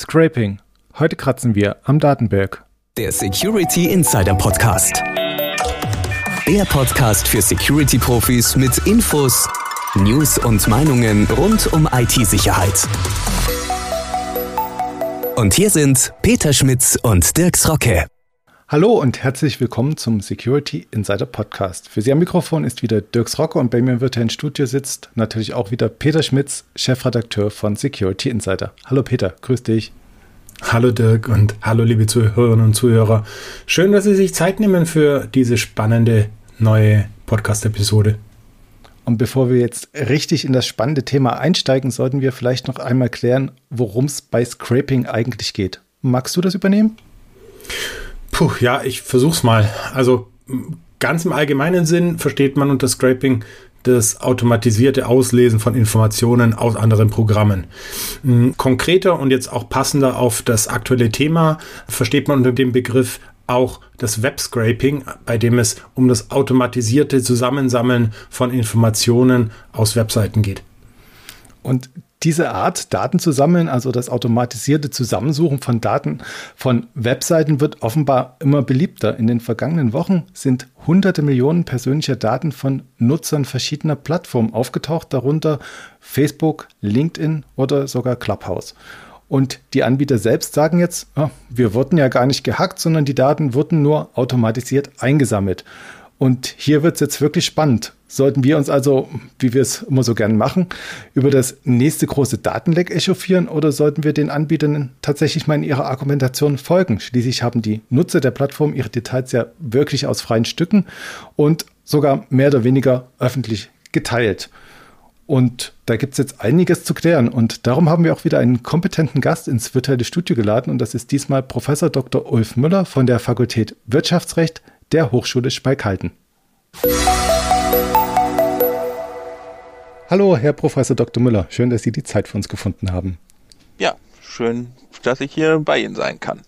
Scraping. Heute kratzen wir am Datenberg. Der Security Insider Podcast. Der Podcast für Security-Profis mit Infos, News und Meinungen rund um IT-Sicherheit. Und hier sind Peter Schmitz und Dirks Rocke. Hallo und herzlich willkommen zum Security Insider Podcast. Für Sie am Mikrofon ist wieder Dirks Rocke und bei mir im virtuellen Studio sitzt natürlich auch wieder Peter Schmitz, Chefredakteur von Security Insider. Hallo Peter, grüß dich. Hallo Dirk und hallo liebe Zuhörerinnen und Zuhörer. Schön, dass Sie sich Zeit nehmen für diese spannende neue Podcast-Episode. Und bevor wir jetzt richtig in das spannende Thema einsteigen, sollten wir vielleicht noch einmal klären, worum es bei Scraping eigentlich geht. Magst du das übernehmen? Puh, ja, ich versuch's mal. Also ganz im allgemeinen Sinn versteht man unter Scraping das automatisierte Auslesen von Informationen aus anderen Programmen. Konkreter und jetzt auch passender auf das aktuelle Thema versteht man unter dem Begriff auch das Web-Scraping, bei dem es um das automatisierte Zusammensammeln von Informationen aus Webseiten geht. Und diese Art, Daten zu sammeln, also das automatisierte Zusammensuchen von Daten von Webseiten, wird offenbar immer beliebter. In den vergangenen Wochen sind hunderte Millionen persönlicher Daten von Nutzern verschiedener Plattformen aufgetaucht, darunter Facebook, LinkedIn oder sogar Clubhouse. Und die Anbieter selbst sagen jetzt, oh, wir wurden ja gar nicht gehackt, sondern die Daten wurden nur automatisiert eingesammelt. Und hier wird es jetzt wirklich spannend. Sollten wir uns also, wie wir es immer so gern machen, über das nächste große Datenleck echauffieren oder sollten wir den Anbietern tatsächlich mal in ihrer Argumentation folgen? Schließlich haben die Nutzer der Plattform ihre Details ja wirklich aus freien Stücken und sogar mehr oder weniger öffentlich geteilt. Und da gibt es jetzt einiges zu klären. Und darum haben wir auch wieder einen kompetenten Gast ins virtuelle Studio geladen. Und das ist diesmal Professor Dr. Ulf Müller von der Fakultät Wirtschaftsrecht der Hochschule Speikhalten. Hallo, Herr Professor Dr. Müller. Schön, dass Sie die Zeit für uns gefunden haben. Ja, schön, dass ich hier bei Ihnen sein kann.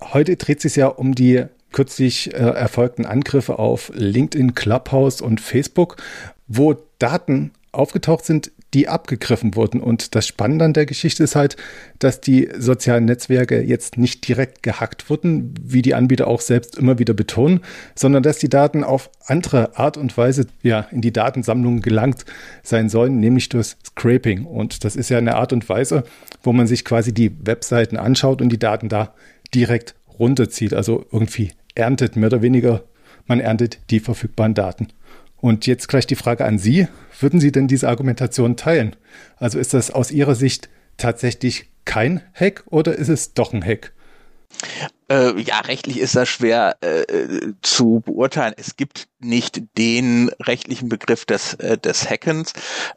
Heute dreht es sich ja um die kürzlich äh, erfolgten Angriffe auf LinkedIn, Clubhouse und Facebook, wo Daten aufgetaucht sind, die abgegriffen wurden. Und das Spannende an der Geschichte ist halt, dass die sozialen Netzwerke jetzt nicht direkt gehackt wurden, wie die Anbieter auch selbst immer wieder betonen, sondern dass die Daten auf andere Art und Weise ja, in die Datensammlung gelangt sein sollen, nämlich durch Scraping. Und das ist ja eine Art und Weise, wo man sich quasi die Webseiten anschaut und die Daten da direkt runterzieht. Also irgendwie erntet mehr oder weniger, man erntet die verfügbaren Daten. Und jetzt gleich die Frage an Sie. Würden Sie denn diese Argumentation teilen? Also ist das aus Ihrer Sicht tatsächlich kein Hack oder ist es doch ein Hack? Äh, ja, rechtlich ist das schwer äh, zu beurteilen. Es gibt nicht den rechtlichen Begriff des, äh, des Hackens,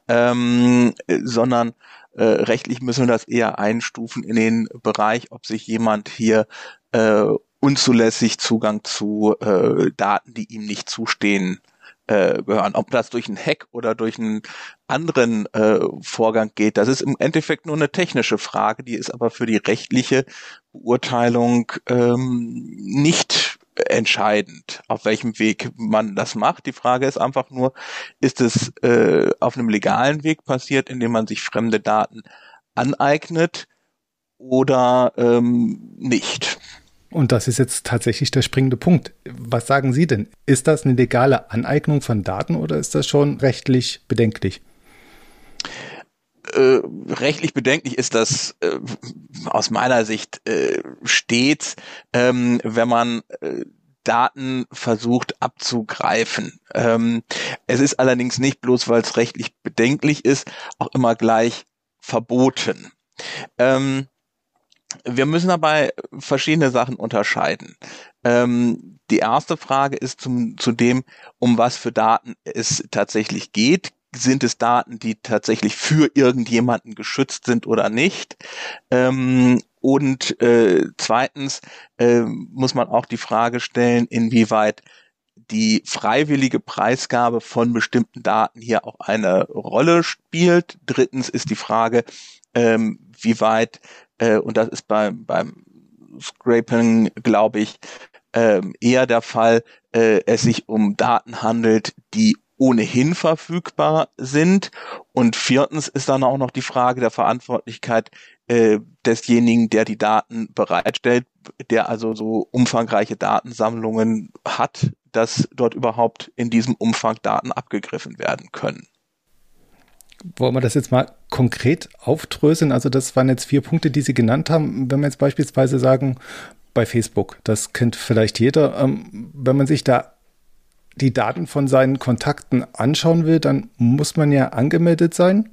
ähm, sondern äh, rechtlich müssen wir das eher einstufen in den Bereich, ob sich jemand hier äh, unzulässig Zugang zu äh, Daten, die ihm nicht zustehen, äh, gehören. Ob das durch einen Hack oder durch einen anderen äh, Vorgang geht, das ist im Endeffekt nur eine technische Frage, die ist aber für die rechtliche Beurteilung ähm, nicht entscheidend, auf welchem Weg man das macht. Die Frage ist einfach nur, ist es äh, auf einem legalen Weg passiert, indem man sich fremde Daten aneignet oder ähm, nicht? Und das ist jetzt tatsächlich der springende Punkt. Was sagen Sie denn? Ist das eine legale Aneignung von Daten oder ist das schon rechtlich bedenklich? Äh, rechtlich bedenklich ist das äh, aus meiner Sicht äh, stets, ähm, wenn man äh, Daten versucht abzugreifen. Ähm, es ist allerdings nicht bloß, weil es rechtlich bedenklich ist, auch immer gleich verboten. Ähm, wir müssen dabei verschiedene Sachen unterscheiden. Ähm, die erste Frage ist zum, zu dem, um was für Daten es tatsächlich geht. Sind es Daten, die tatsächlich für irgendjemanden geschützt sind oder nicht? Ähm, und äh, zweitens äh, muss man auch die Frage stellen, inwieweit die freiwillige Preisgabe von bestimmten Daten hier auch eine Rolle spielt. Drittens ist die Frage, ähm, wie weit äh, und das ist beim, beim Scraping, glaube ich, ähm, eher der Fall, äh, es sich um Daten handelt, die ohnehin verfügbar sind. Und viertens ist dann auch noch die Frage der Verantwortlichkeit äh, desjenigen, der die Daten bereitstellt, der also so umfangreiche Datensammlungen hat, dass dort überhaupt in diesem Umfang Daten abgegriffen werden können. Wollen wir das jetzt mal konkret aufdröseln? Also das waren jetzt vier Punkte, die Sie genannt haben. Wenn wir jetzt beispielsweise sagen, bei Facebook, das kennt vielleicht jeder, ähm, wenn man sich da die Daten von seinen Kontakten anschauen will, dann muss man ja angemeldet sein,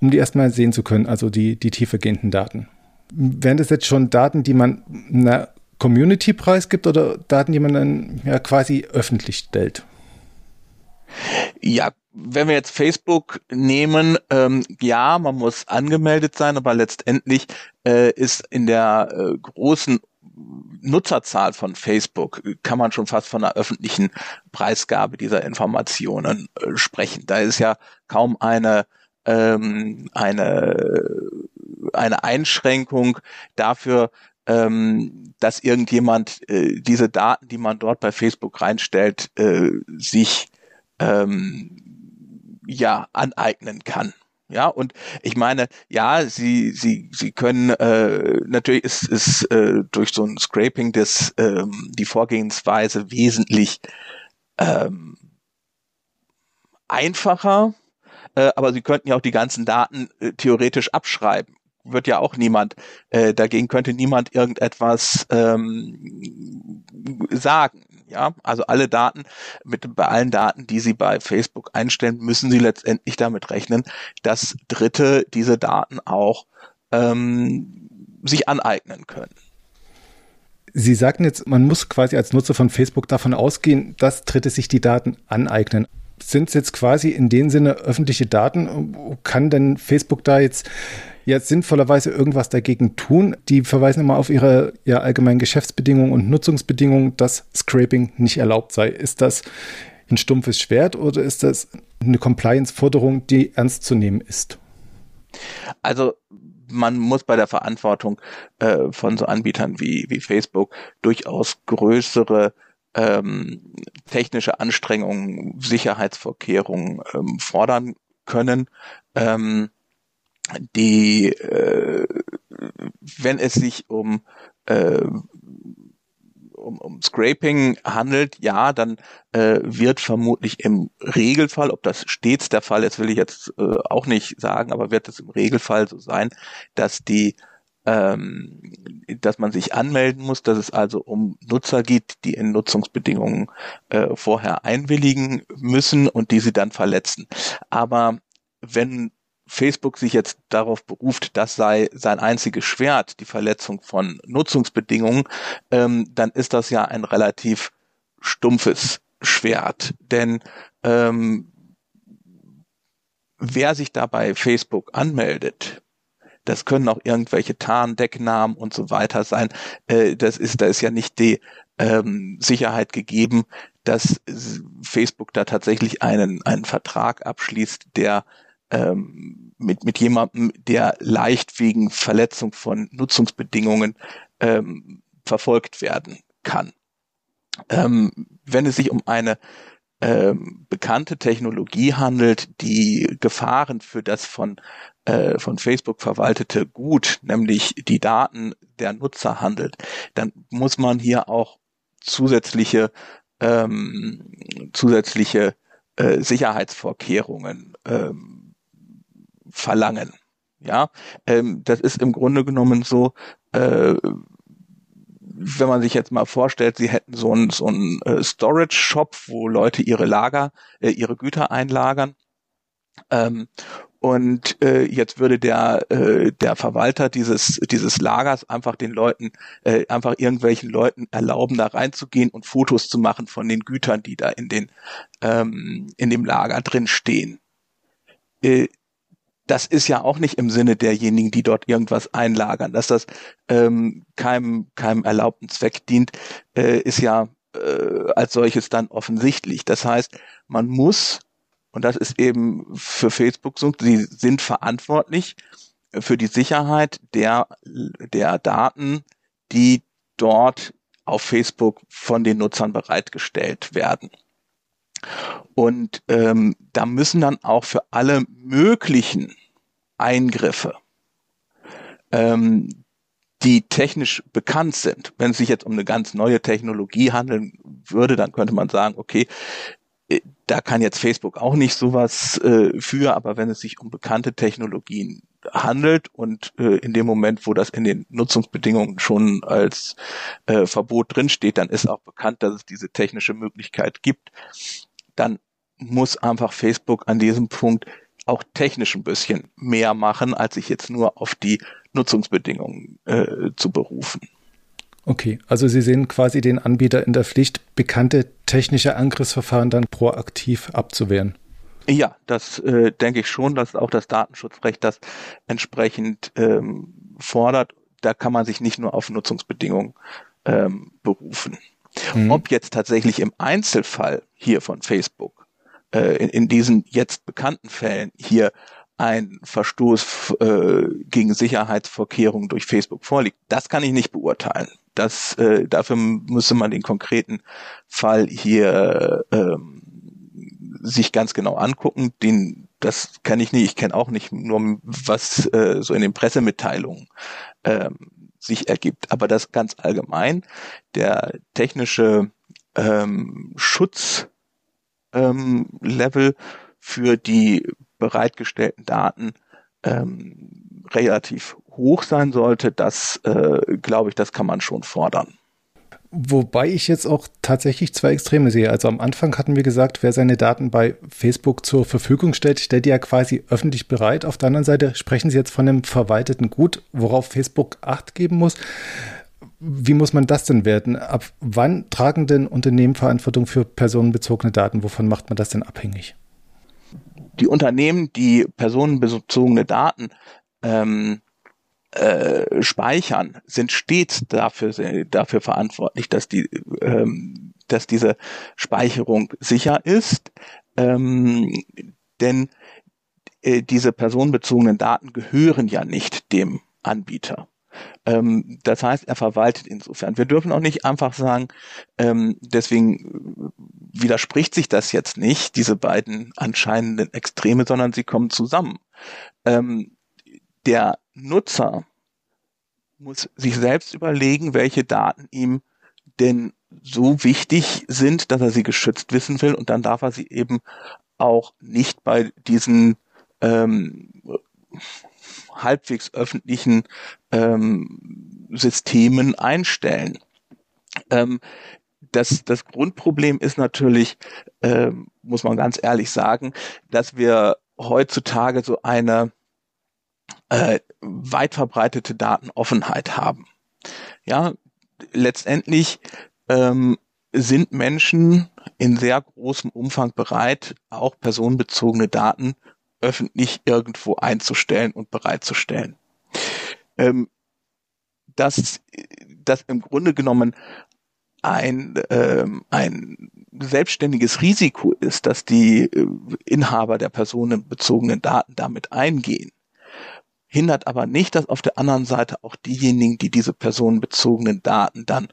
um die erstmal sehen zu können, also die, die tiefergehenden Daten. Wären das jetzt schon Daten, die man einer Community preisgibt oder Daten, die man dann ja quasi öffentlich stellt? Ja, wenn wir jetzt Facebook nehmen, ähm, ja, man muss angemeldet sein, aber letztendlich äh, ist in der äh, großen Nutzerzahl von Facebook kann man schon fast von einer öffentlichen Preisgabe dieser Informationen äh, sprechen. Da ist ja kaum eine ähm, eine eine Einschränkung dafür, ähm, dass irgendjemand äh, diese Daten, die man dort bei Facebook reinstellt, äh, sich ähm, ja aneignen kann. Ja, und ich meine, ja, sie, sie, sie können äh, natürlich ist, ist äh, durch so ein Scraping das ähm, die Vorgehensweise wesentlich ähm, einfacher, äh, aber sie könnten ja auch die ganzen Daten äh, theoretisch abschreiben. Wird ja auch niemand, äh, dagegen könnte niemand irgendetwas ähm, sagen. Ja, also alle Daten, mit, bei allen Daten, die Sie bei Facebook einstellen, müssen Sie letztendlich damit rechnen, dass Dritte diese Daten auch ähm, sich aneignen können. Sie sagten jetzt, man muss quasi als Nutzer von Facebook davon ausgehen, dass Dritte sich die Daten aneignen. Sind es jetzt quasi in dem Sinne öffentliche Daten? Kann denn Facebook da jetzt jetzt sinnvollerweise irgendwas dagegen tun. Die verweisen immer auf ihre ja, allgemeinen Geschäftsbedingungen und Nutzungsbedingungen, dass Scraping nicht erlaubt sei. Ist das ein stumpfes Schwert oder ist das eine Compliance-Forderung, die ernst zu nehmen ist? Also man muss bei der Verantwortung äh, von so Anbietern wie, wie Facebook durchaus größere ähm, technische Anstrengungen, Sicherheitsvorkehrungen ähm, fordern können. Ähm, die, äh, wenn es sich um, äh, um, um Scraping handelt, ja, dann äh, wird vermutlich im Regelfall, ob das stets der Fall ist, will ich jetzt äh, auch nicht sagen, aber wird es im Regelfall so sein, dass die ähm, dass man sich anmelden muss, dass es also um Nutzer geht, die in Nutzungsbedingungen äh, vorher einwilligen müssen und die sie dann verletzen. Aber wenn Facebook sich jetzt darauf beruft, das sei sein einziges Schwert, die Verletzung von Nutzungsbedingungen, ähm, dann ist das ja ein relativ stumpfes Schwert. Denn ähm, wer sich da bei Facebook anmeldet, das können auch irgendwelche Tarndecknamen und so weiter sein. Äh, das ist, da ist ja nicht die ähm, Sicherheit gegeben, dass Facebook da tatsächlich einen, einen Vertrag abschließt, der ähm, mit, mit jemandem, der leicht wegen Verletzung von Nutzungsbedingungen ähm, verfolgt werden kann. Ähm, wenn es sich um eine ähm, bekannte Technologie handelt, die Gefahren für das von, äh, von Facebook verwaltete Gut, nämlich die Daten der Nutzer handelt, dann muss man hier auch zusätzliche ähm, zusätzliche äh, Sicherheitsvorkehrungen ähm, verlangen. Ja, ähm, das ist im Grunde genommen so, äh, wenn man sich jetzt mal vorstellt, sie hätten so einen so einen äh, Storage Shop, wo Leute ihre Lager, äh, ihre Güter einlagern. Ähm, und äh, jetzt würde der äh, der Verwalter dieses dieses Lagers einfach den Leuten äh, einfach irgendwelchen Leuten erlauben da reinzugehen und Fotos zu machen von den Gütern die da in den ähm, in dem Lager drin stehen äh, das ist ja auch nicht im Sinne derjenigen, die dort irgendwas einlagern. Dass das ähm, keinem, keinem erlaubten Zweck dient, äh, ist ja äh, als solches dann offensichtlich. Das heißt, man muss, und das ist eben für Facebook so, sie sind verantwortlich für die Sicherheit der, der Daten, die dort auf Facebook von den Nutzern bereitgestellt werden. Und ähm, da müssen dann auch für alle möglichen Eingriffe ähm, die technisch bekannt sind. Wenn es sich jetzt um eine ganz neue Technologie handeln würde, dann könnte man sagen, okay, äh, da kann jetzt Facebook auch nicht sowas äh, für, aber wenn es sich um bekannte Technologien handelt und äh, in dem Moment, wo das in den Nutzungsbedingungen schon als äh, Verbot drinsteht, dann ist auch bekannt, dass es diese technische Möglichkeit gibt, dann muss einfach Facebook an diesem Punkt auch technisch ein bisschen mehr machen, als sich jetzt nur auf die Nutzungsbedingungen äh, zu berufen. Okay, also Sie sehen quasi den Anbieter in der Pflicht, bekannte technische Angriffsverfahren dann proaktiv abzuwehren. Ja, das äh, denke ich schon, dass auch das Datenschutzrecht das entsprechend ähm, fordert. Da kann man sich nicht nur auf Nutzungsbedingungen ähm, berufen. Mhm. Ob jetzt tatsächlich im Einzelfall hier von Facebook äh, in, in diesen jetzt bekannten Fällen hier ein Verstoß äh, gegen Sicherheitsvorkehrungen durch Facebook vorliegt, das kann ich nicht beurteilen. Das, äh, dafür müsste man den konkreten Fall hier ähm, sich ganz genau angucken. Den, das kenne ich nicht. Ich kenne auch nicht nur, was äh, so in den Pressemitteilungen ähm, sich ergibt. Aber das ganz allgemein, der technische ähm, Schutzlevel ähm, für die bereitgestellten Daten ähm, relativ hoch sein sollte, das äh, glaube ich, das kann man schon fordern. Wobei ich jetzt auch tatsächlich zwei Extreme sehe. Also am Anfang hatten wir gesagt, wer seine Daten bei Facebook zur Verfügung stellt, stellt die ja quasi öffentlich bereit. Auf der anderen Seite sprechen Sie jetzt von einem verwalteten Gut, worauf Facebook Acht geben muss. Wie muss man das denn werten? Ab wann tragen denn Unternehmen Verantwortung für personenbezogene Daten? Wovon macht man das denn abhängig? Die Unternehmen, die personenbezogene Daten ähm, äh, speichern, sind stets dafür, dafür verantwortlich, dass die, ähm, dass diese Speicherung sicher ist. Ähm, denn äh, diese personenbezogenen Daten gehören ja nicht dem Anbieter. Ähm, das heißt, er verwaltet insofern. Wir dürfen auch nicht einfach sagen, ähm, deswegen widerspricht sich das jetzt nicht, diese beiden anscheinenden Extreme, sondern sie kommen zusammen. Ähm, der Nutzer muss sich selbst überlegen, welche Daten ihm denn so wichtig sind, dass er sie geschützt wissen will und dann darf er sie eben auch nicht bei diesen ähm, halbwegs öffentlichen ähm, Systemen einstellen. Ähm, das, das Grundproblem ist natürlich, ähm, muss man ganz ehrlich sagen, dass wir heutzutage so eine äh, weit verbreitete Datenoffenheit haben. Ja, letztendlich ähm, sind Menschen in sehr großem Umfang bereit, auch personenbezogene Daten öffentlich irgendwo einzustellen und bereitzustellen. Ähm, dass das im Grunde genommen ein, ähm, ein selbstständiges Risiko ist, dass die äh, Inhaber der personenbezogenen Daten damit eingehen, hindert aber nicht, dass auf der anderen Seite auch diejenigen, die diese personenbezogenen Daten dann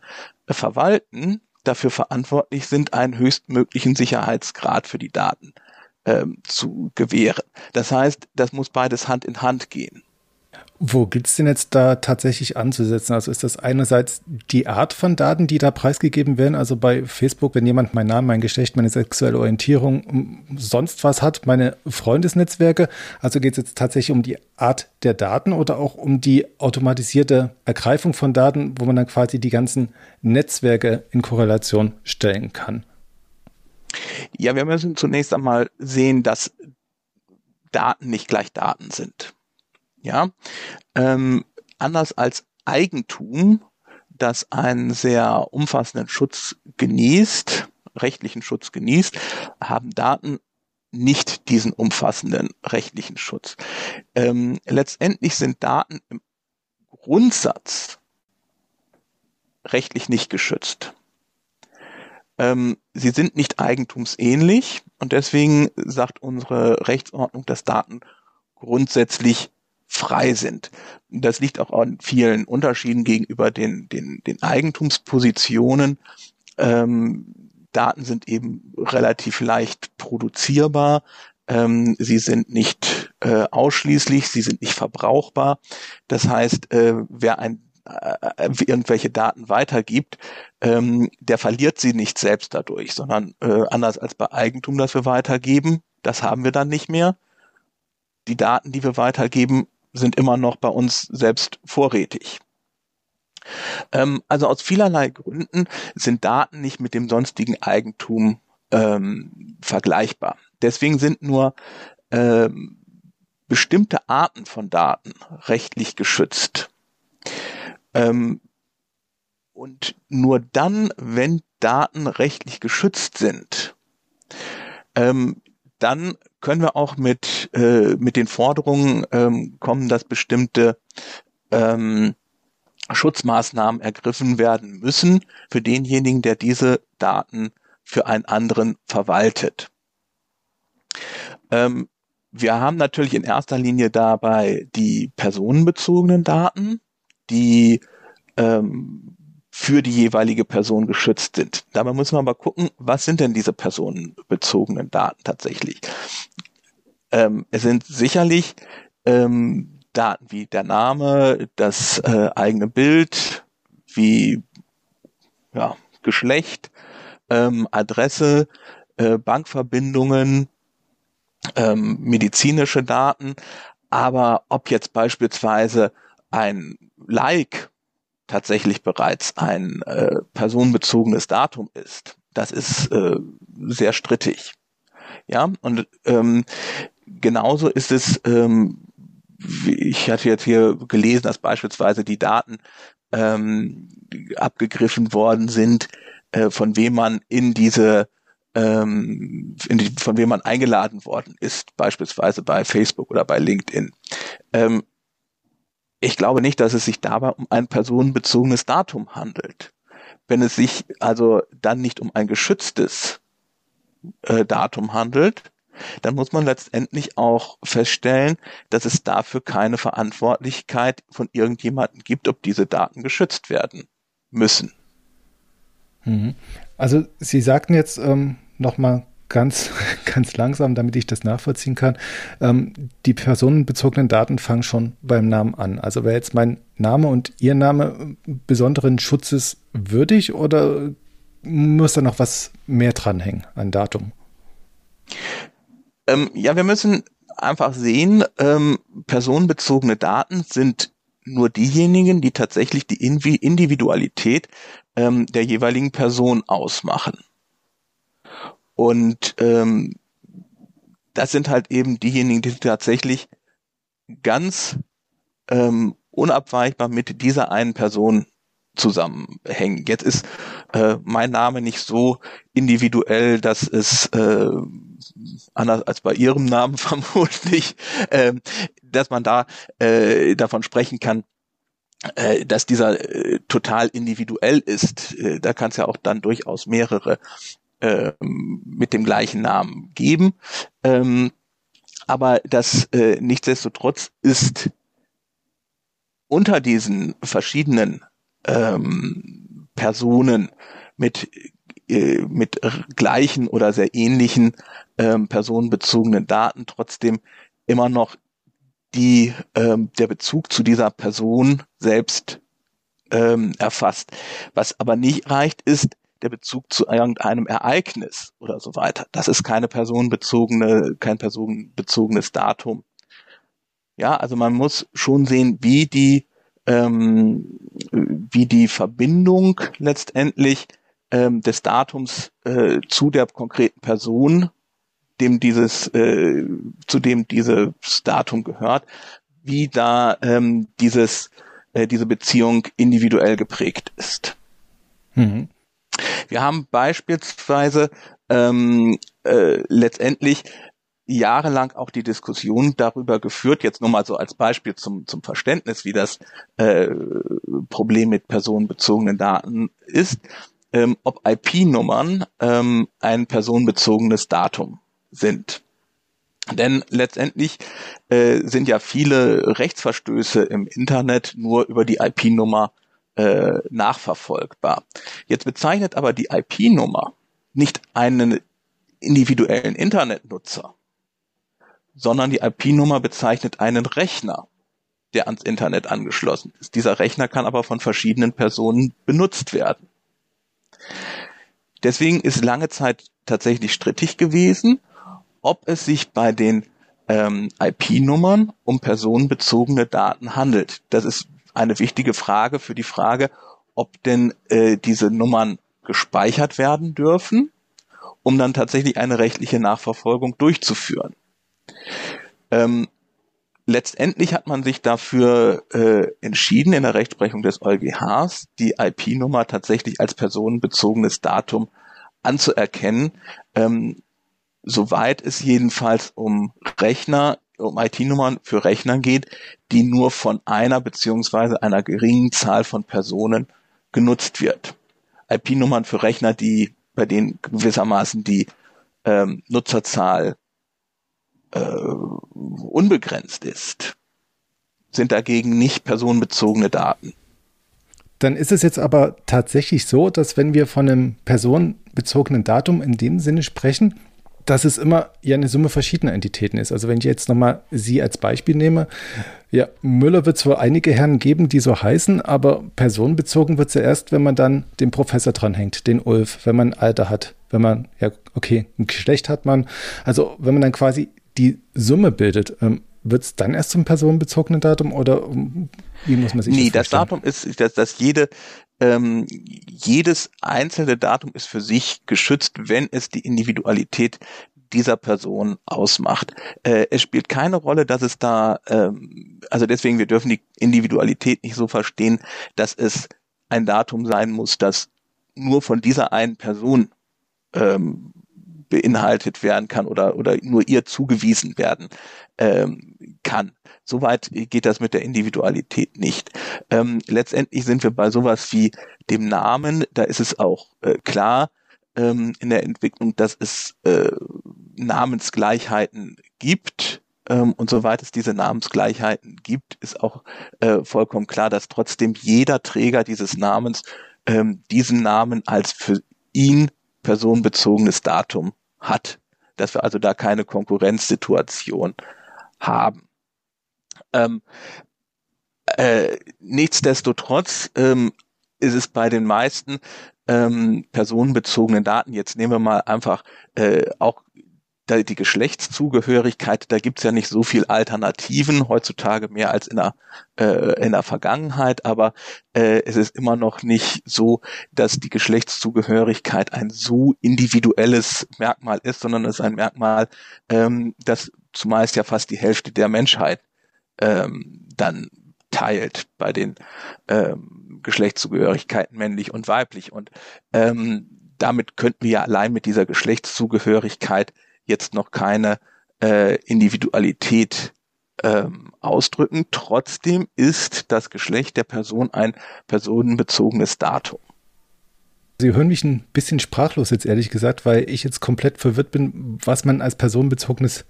äh, verwalten, dafür verantwortlich sind, einen höchstmöglichen Sicherheitsgrad für die Daten ähm, zu gewähren. Das heißt, das muss beides Hand in Hand gehen. Wo gilt es denn jetzt da tatsächlich anzusetzen? Also ist das einerseits die Art von Daten, die da preisgegeben werden? Also bei Facebook, wenn jemand meinen Namen, mein Geschlecht, meine sexuelle Orientierung, sonst was hat, meine Freundesnetzwerke. Also geht es jetzt tatsächlich um die Art der Daten oder auch um die automatisierte Ergreifung von Daten, wo man dann quasi die ganzen Netzwerke in Korrelation stellen kann? Ja, wir müssen zunächst einmal sehen, dass Daten nicht gleich Daten sind. Ja, ähm, anders als Eigentum, das einen sehr umfassenden Schutz genießt, rechtlichen Schutz genießt, haben Daten nicht diesen umfassenden rechtlichen Schutz. Ähm, letztendlich sind Daten im Grundsatz rechtlich nicht geschützt. Ähm, sie sind nicht eigentumsähnlich und deswegen sagt unsere Rechtsordnung, dass Daten grundsätzlich frei sind. Das liegt auch an vielen Unterschieden gegenüber den, den, den Eigentumspositionen. Ähm, Daten sind eben relativ leicht produzierbar. Ähm, sie sind nicht äh, ausschließlich, sie sind nicht verbrauchbar. Das heißt, äh, wer ein äh, irgendwelche Daten weitergibt, ähm, der verliert sie nicht selbst dadurch, sondern äh, anders als bei Eigentum, das wir weitergeben, das haben wir dann nicht mehr. Die Daten, die wir weitergeben, sind immer noch bei uns selbst vorrätig. Ähm, also aus vielerlei Gründen sind Daten nicht mit dem sonstigen Eigentum ähm, vergleichbar. Deswegen sind nur ähm, bestimmte Arten von Daten rechtlich geschützt. Ähm, und nur dann, wenn Daten rechtlich geschützt sind, ähm, dann können wir auch mit, äh, mit den Forderungen ähm, kommen, dass bestimmte ähm, Schutzmaßnahmen ergriffen werden müssen für denjenigen, der diese Daten für einen anderen verwaltet. Ähm, wir haben natürlich in erster Linie dabei die personenbezogenen Daten, die ähm, für die jeweilige Person geschützt sind. Dabei muss man aber gucken, was sind denn diese personenbezogenen Daten tatsächlich? Ähm, es sind sicherlich ähm, Daten wie der Name, das äh, eigene Bild, wie ja, Geschlecht, ähm, Adresse, äh, Bankverbindungen, ähm, medizinische Daten. Aber ob jetzt beispielsweise ein Like tatsächlich bereits ein äh, personenbezogenes Datum ist, das ist äh, sehr strittig. Ja, und ähm, genauso ist es, ähm, ich hatte jetzt hier gelesen, dass beispielsweise die Daten ähm, abgegriffen worden sind, äh, von wem man in diese ähm, in die, von wem man eingeladen worden ist, beispielsweise bei Facebook oder bei LinkedIn. Ähm, ich glaube nicht, dass es sich dabei um ein personenbezogenes Datum handelt. Wenn es sich also dann nicht um ein geschütztes äh, Datum handelt, dann muss man letztendlich auch feststellen, dass es dafür keine Verantwortlichkeit von irgendjemandem gibt, ob diese Daten geschützt werden müssen. Mhm. Also Sie sagten jetzt ähm, nochmal ganz, ganz langsam, damit ich das nachvollziehen kann. Ähm, die personenbezogenen Daten fangen schon beim Namen an. Also wäre jetzt mein Name und Ihr Name besonderen Schutzes würdig oder muss da noch was mehr dranhängen an Datum? Ähm, ja, wir müssen einfach sehen, ähm, personenbezogene Daten sind nur diejenigen, die tatsächlich die Individualität ähm, der jeweiligen Person ausmachen. Und ähm, das sind halt eben diejenigen, die tatsächlich ganz ähm, unabweichbar mit dieser einen Person zusammenhängen. Jetzt ist äh, mein Name nicht so individuell, dass es äh, anders als bei Ihrem Namen vermutlich, äh, dass man da äh, davon sprechen kann, äh, dass dieser äh, total individuell ist. Äh, da kann es ja auch dann durchaus mehrere äh, mit dem gleichen Namen geben. Ähm, aber das äh, nichtsdestotrotz ist unter diesen verschiedenen ähm, Personen mit äh, mit gleichen oder sehr ähnlichen ähm, personenbezogenen Daten trotzdem immer noch die ähm, der Bezug zu dieser Person selbst ähm, erfasst. Was aber nicht reicht, ist der Bezug zu irgendeinem Ereignis oder so weiter. Das ist keine personenbezogene, kein personenbezogenes Datum. Ja, also man muss schon sehen, wie die ähm, wie die Verbindung letztendlich ähm, des Datums äh, zu der konkreten Person, dem dieses äh, zu dem dieses Datum gehört, wie da ähm, dieses äh, diese Beziehung individuell geprägt ist. Mhm. Wir haben beispielsweise ähm, äh, letztendlich jahrelang auch die Diskussion darüber geführt, jetzt nur mal so als Beispiel zum, zum Verständnis, wie das äh, Problem mit personenbezogenen Daten ist, ähm, ob IP-Nummern ähm, ein personenbezogenes Datum sind. Denn letztendlich äh, sind ja viele Rechtsverstöße im Internet nur über die IP-Nummer äh, nachverfolgbar. Jetzt bezeichnet aber die IP-Nummer nicht einen individuellen Internetnutzer, sondern die IP-Nummer bezeichnet einen Rechner, der ans Internet angeschlossen ist. Dieser Rechner kann aber von verschiedenen Personen benutzt werden. Deswegen ist lange Zeit tatsächlich strittig gewesen, ob es sich bei den ähm, IP-Nummern um personenbezogene Daten handelt. Das ist eine wichtige Frage für die Frage, ob denn äh, diese Nummern gespeichert werden dürfen, um dann tatsächlich eine rechtliche Nachverfolgung durchzuführen. Ähm, letztendlich hat man sich dafür äh, entschieden, in der Rechtsprechung des EuGHs die IP-Nummer tatsächlich als personenbezogenes Datum anzuerkennen, ähm, soweit es jedenfalls um Rechner, um IT-Nummern für Rechner geht, die nur von einer beziehungsweise einer geringen Zahl von Personen genutzt wird. IP-Nummern für Rechner, die bei denen gewissermaßen die ähm, Nutzerzahl äh, unbegrenzt ist, sind dagegen nicht personenbezogene Daten. Dann ist es jetzt aber tatsächlich so, dass wenn wir von einem personenbezogenen Datum in dem Sinne sprechen, dass es immer ja eine Summe verschiedener Entitäten ist. Also wenn ich jetzt nochmal Sie als Beispiel nehme, ja, Müller wird zwar einige Herren geben, die so heißen, aber personenbezogen wird es ja erst, wenn man dann den Professor dranhängt, den Ulf, wenn man ein Alter hat, wenn man, ja, okay, ein Geschlecht hat man. Also wenn man dann quasi die Summe bildet, ähm, wird es dann erst zum personenbezogenen Datum oder wie muss man sich nee, das Nee, das Datum ist, dass, dass jede, ähm, jedes einzelne Datum ist für sich geschützt, wenn es die Individualität dieser Person ausmacht. Äh, es spielt keine Rolle, dass es da, ähm, also deswegen, wir dürfen die Individualität nicht so verstehen, dass es ein Datum sein muss, das nur von dieser einen Person ähm, beinhaltet werden kann oder, oder nur ihr zugewiesen werden ähm, kann. Soweit geht das mit der Individualität nicht. Ähm, letztendlich sind wir bei sowas wie dem Namen, da ist es auch äh, klar ähm, in der Entwicklung, dass es äh, Namensgleichheiten gibt. Ähm, und soweit es diese Namensgleichheiten gibt, ist auch äh, vollkommen klar, dass trotzdem jeder Träger dieses Namens ähm, diesen Namen als für ihn personenbezogenes Datum hat. Dass wir also da keine Konkurrenzsituation haben. Ähm, äh, nichtsdestotrotz ähm, ist es bei den meisten ähm, personenbezogenen Daten, jetzt nehmen wir mal einfach äh, auch die Geschlechtszugehörigkeit, da gibt's ja nicht so viel Alternativen heutzutage mehr als in der, äh, in der Vergangenheit, aber äh, es ist immer noch nicht so, dass die Geschlechtszugehörigkeit ein so individuelles Merkmal ist, sondern es ist ein Merkmal, ähm, das zumeist ja fast die Hälfte der Menschheit ähm, dann teilt bei den ähm, Geschlechtszugehörigkeiten männlich und weiblich. Und ähm, damit könnten wir ja allein mit dieser Geschlechtszugehörigkeit jetzt noch keine äh, Individualität ähm, ausdrücken. Trotzdem ist das Geschlecht der Person ein personenbezogenes Datum. Sie hören mich ein bisschen sprachlos jetzt ehrlich gesagt, weil ich jetzt komplett verwirrt bin, was man als personenbezogenes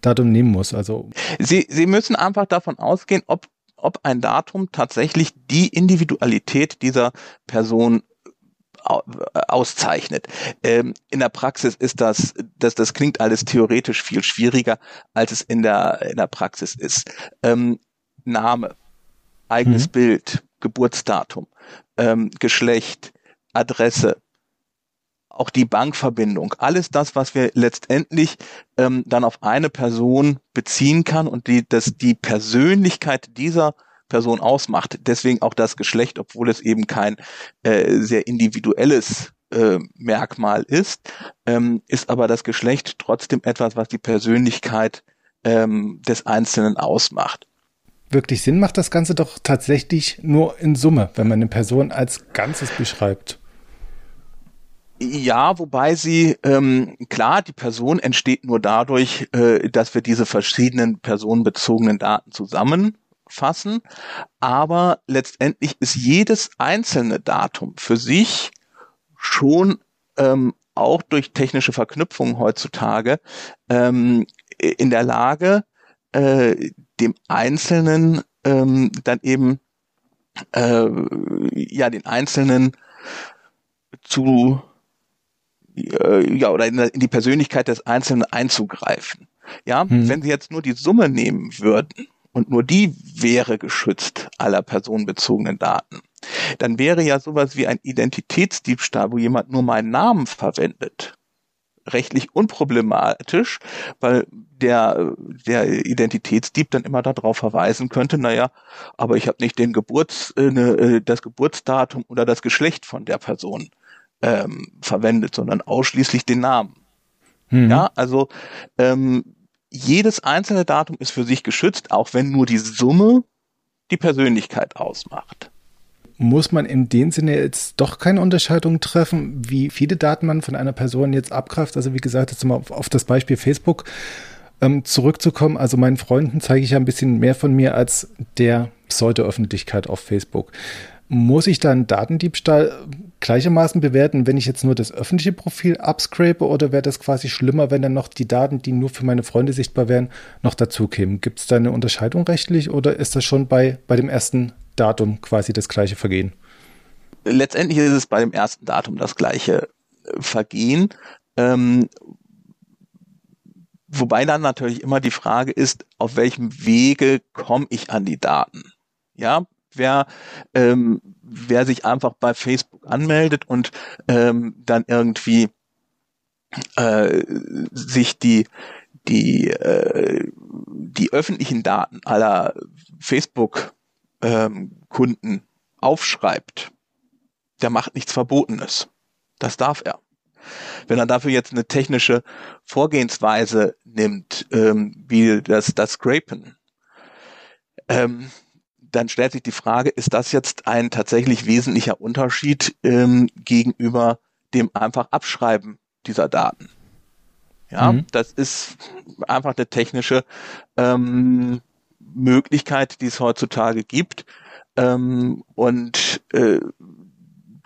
Datum nehmen muss. Also Sie, Sie müssen einfach davon ausgehen, ob, ob ein Datum tatsächlich die Individualität dieser Person auszeichnet. Ähm, in der Praxis ist das, das, das klingt alles theoretisch viel schwieriger, als es in der, in der Praxis ist. Ähm, Name, eigenes mhm. Bild, Geburtsdatum, ähm, Geschlecht, Adresse, auch die Bankverbindung, alles das, was wir letztendlich ähm, dann auf eine Person beziehen kann und die, dass die Persönlichkeit dieser Person ausmacht. Deswegen auch das Geschlecht, obwohl es eben kein äh, sehr individuelles äh, Merkmal ist, ähm, ist aber das Geschlecht trotzdem etwas, was die Persönlichkeit ähm, des Einzelnen ausmacht wirklich Sinn macht das Ganze doch tatsächlich nur in Summe, wenn man eine Person als Ganzes beschreibt. Ja, wobei sie, ähm, klar, die Person entsteht nur dadurch, äh, dass wir diese verschiedenen personenbezogenen Daten zusammenfassen. Aber letztendlich ist jedes einzelne Datum für sich schon ähm, auch durch technische Verknüpfungen heutzutage ähm, in der Lage, äh, dem Einzelnen ähm, dann eben äh, ja den Einzelnen zu äh, ja oder in, die Persönlichkeit des Einzelnen einzugreifen. Ja, hm. wenn Sie jetzt nur die Summe nehmen würden und nur die wäre geschützt aller personenbezogenen Daten, dann wäre ja sowas wie ein Identitätsdiebstahl, wo jemand nur meinen Namen verwendet, rechtlich unproblematisch, weil der, der Identitätsdieb dann immer darauf verweisen könnte, naja, aber ich habe nicht den Geburts, äh, ne, äh, das Geburtsdatum oder das Geschlecht von der Person ähm, verwendet, sondern ausschließlich den Namen. Mhm. Ja, also ähm, jedes einzelne Datum ist für sich geschützt, auch wenn nur die Summe die Persönlichkeit ausmacht muss man in dem Sinne jetzt doch keine Unterscheidung treffen, wie viele Daten man von einer Person jetzt abgreift. Also wie gesagt, jetzt mal auf, auf das Beispiel Facebook ähm, zurückzukommen. Also meinen Freunden zeige ich ja ein bisschen mehr von mir als der Pseudo-Öffentlichkeit auf Facebook. Muss ich dann Datendiebstahl gleichermaßen bewerten, wenn ich jetzt nur das öffentliche Profil abscrape oder wäre das quasi schlimmer, wenn dann noch die Daten, die nur für meine Freunde sichtbar wären, noch dazu kämen? Gibt es da eine Unterscheidung rechtlich oder ist das schon bei, bei dem ersten Datum quasi das gleiche Vergehen. Letztendlich ist es bei dem ersten Datum das gleiche äh, Vergehen. Ähm, wobei dann natürlich immer die Frage ist, auf welchem Wege komme ich an die Daten? Ja, wer, ähm, wer sich einfach bei Facebook anmeldet und ähm, dann irgendwie äh, sich die die äh, die öffentlichen Daten aller Facebook ähm, Kunden aufschreibt, der macht nichts Verbotenes. Das darf er. Wenn er dafür jetzt eine technische Vorgehensweise nimmt, ähm, wie das, das Scrapen, ähm, dann stellt sich die Frage, ist das jetzt ein tatsächlich wesentlicher Unterschied ähm, gegenüber dem einfach Abschreiben dieser Daten? Ja, mhm. das ist einfach eine technische ähm, Möglichkeit, die es heutzutage gibt. Ähm, und äh,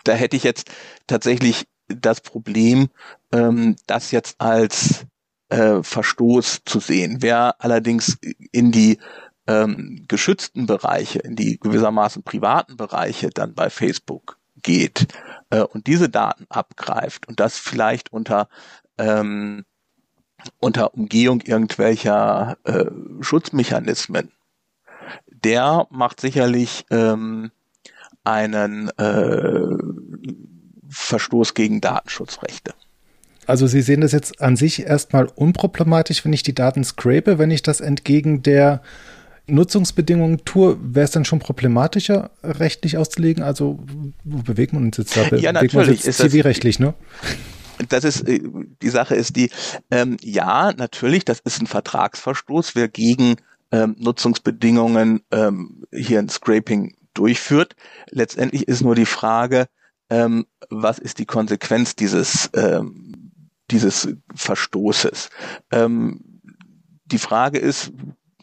da hätte ich jetzt tatsächlich das Problem, ähm, das jetzt als äh, Verstoß zu sehen. Wer allerdings in die ähm, geschützten Bereiche, in die gewissermaßen privaten Bereiche dann bei Facebook geht äh, und diese Daten abgreift und das vielleicht unter ähm, unter Umgehung irgendwelcher äh, Schutzmechanismen der macht sicherlich ähm, einen äh, Verstoß gegen Datenschutzrechte. Also Sie sehen das jetzt an sich erstmal unproblematisch, wenn ich die Daten scrape, wenn ich das entgegen der Nutzungsbedingungen tue, wäre es dann schon problematischer, rechtlich auszulegen? Also wo bewegt man uns jetzt da? ja, natürlich. Ist zivilrechtlich, das, ne? Das ist, äh, die Sache ist die, ähm, ja, natürlich, das ist ein Vertragsverstoß, wer gegen ähm, Nutzungsbedingungen ähm, hier ein Scraping durchführt. Letztendlich ist nur die Frage, ähm, was ist die Konsequenz dieses, ähm, dieses Verstoßes? Ähm, die Frage ist,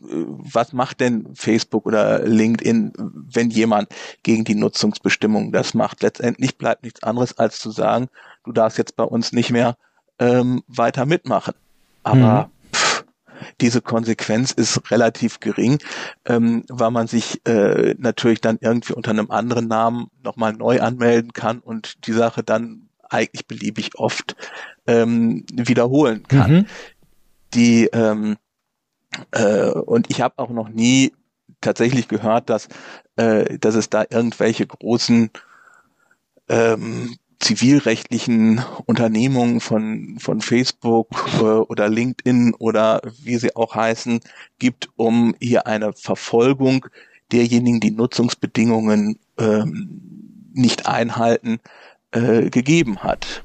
was macht denn Facebook oder LinkedIn, wenn jemand gegen die Nutzungsbestimmungen das macht? Letztendlich bleibt nichts anderes als zu sagen, du darfst jetzt bei uns nicht mehr ähm, weiter mitmachen. Aber mhm diese Konsequenz ist relativ gering, ähm, weil man sich äh, natürlich dann irgendwie unter einem anderen Namen nochmal neu anmelden kann und die Sache dann eigentlich beliebig oft ähm, wiederholen kann. Mhm. Die ähm, äh, und ich habe auch noch nie tatsächlich gehört, dass äh, dass es da irgendwelche großen ähm, zivilrechtlichen Unternehmungen von, von Facebook äh, oder LinkedIn oder wie sie auch heißen, gibt, um hier eine Verfolgung derjenigen, die Nutzungsbedingungen ähm, nicht einhalten, äh, gegeben hat.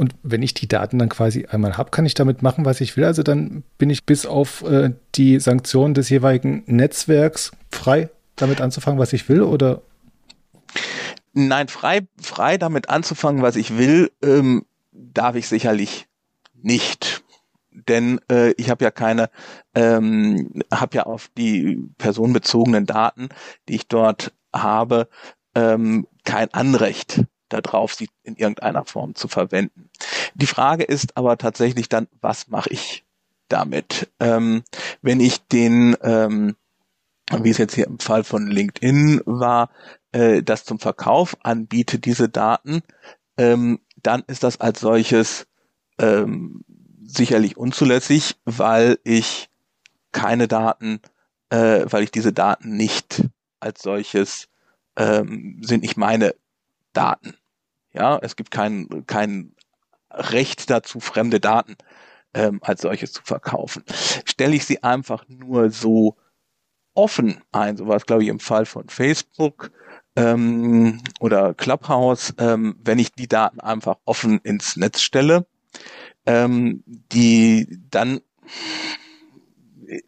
Und wenn ich die Daten dann quasi einmal habe, kann ich damit machen, was ich will. Also dann bin ich bis auf äh, die Sanktionen des jeweiligen Netzwerks frei, damit anzufangen, was ich will, oder? Nein, frei, frei damit anzufangen, was ich will, ähm, darf ich sicherlich nicht. Denn äh, ich habe ja keine, ähm, habe ja auf die personenbezogenen Daten, die ich dort habe, ähm, kein Anrecht darauf, sie in irgendeiner Form zu verwenden. Die Frage ist aber tatsächlich dann, was mache ich damit? Ähm, wenn ich den, ähm, wie es jetzt hier im Fall von LinkedIn war, äh, das zum Verkauf anbietet, diese Daten, ähm, dann ist das als solches ähm, sicherlich unzulässig, weil ich keine Daten, äh, weil ich diese Daten nicht als solches ähm, sind nicht meine Daten. Ja, es gibt kein, kein Recht dazu, fremde Daten ähm, als solches zu verkaufen. Stelle ich sie einfach nur so offen ein, so war es glaube ich im Fall von Facebook ähm, oder Clubhouse, ähm, wenn ich die Daten einfach offen ins Netz stelle, ähm, die dann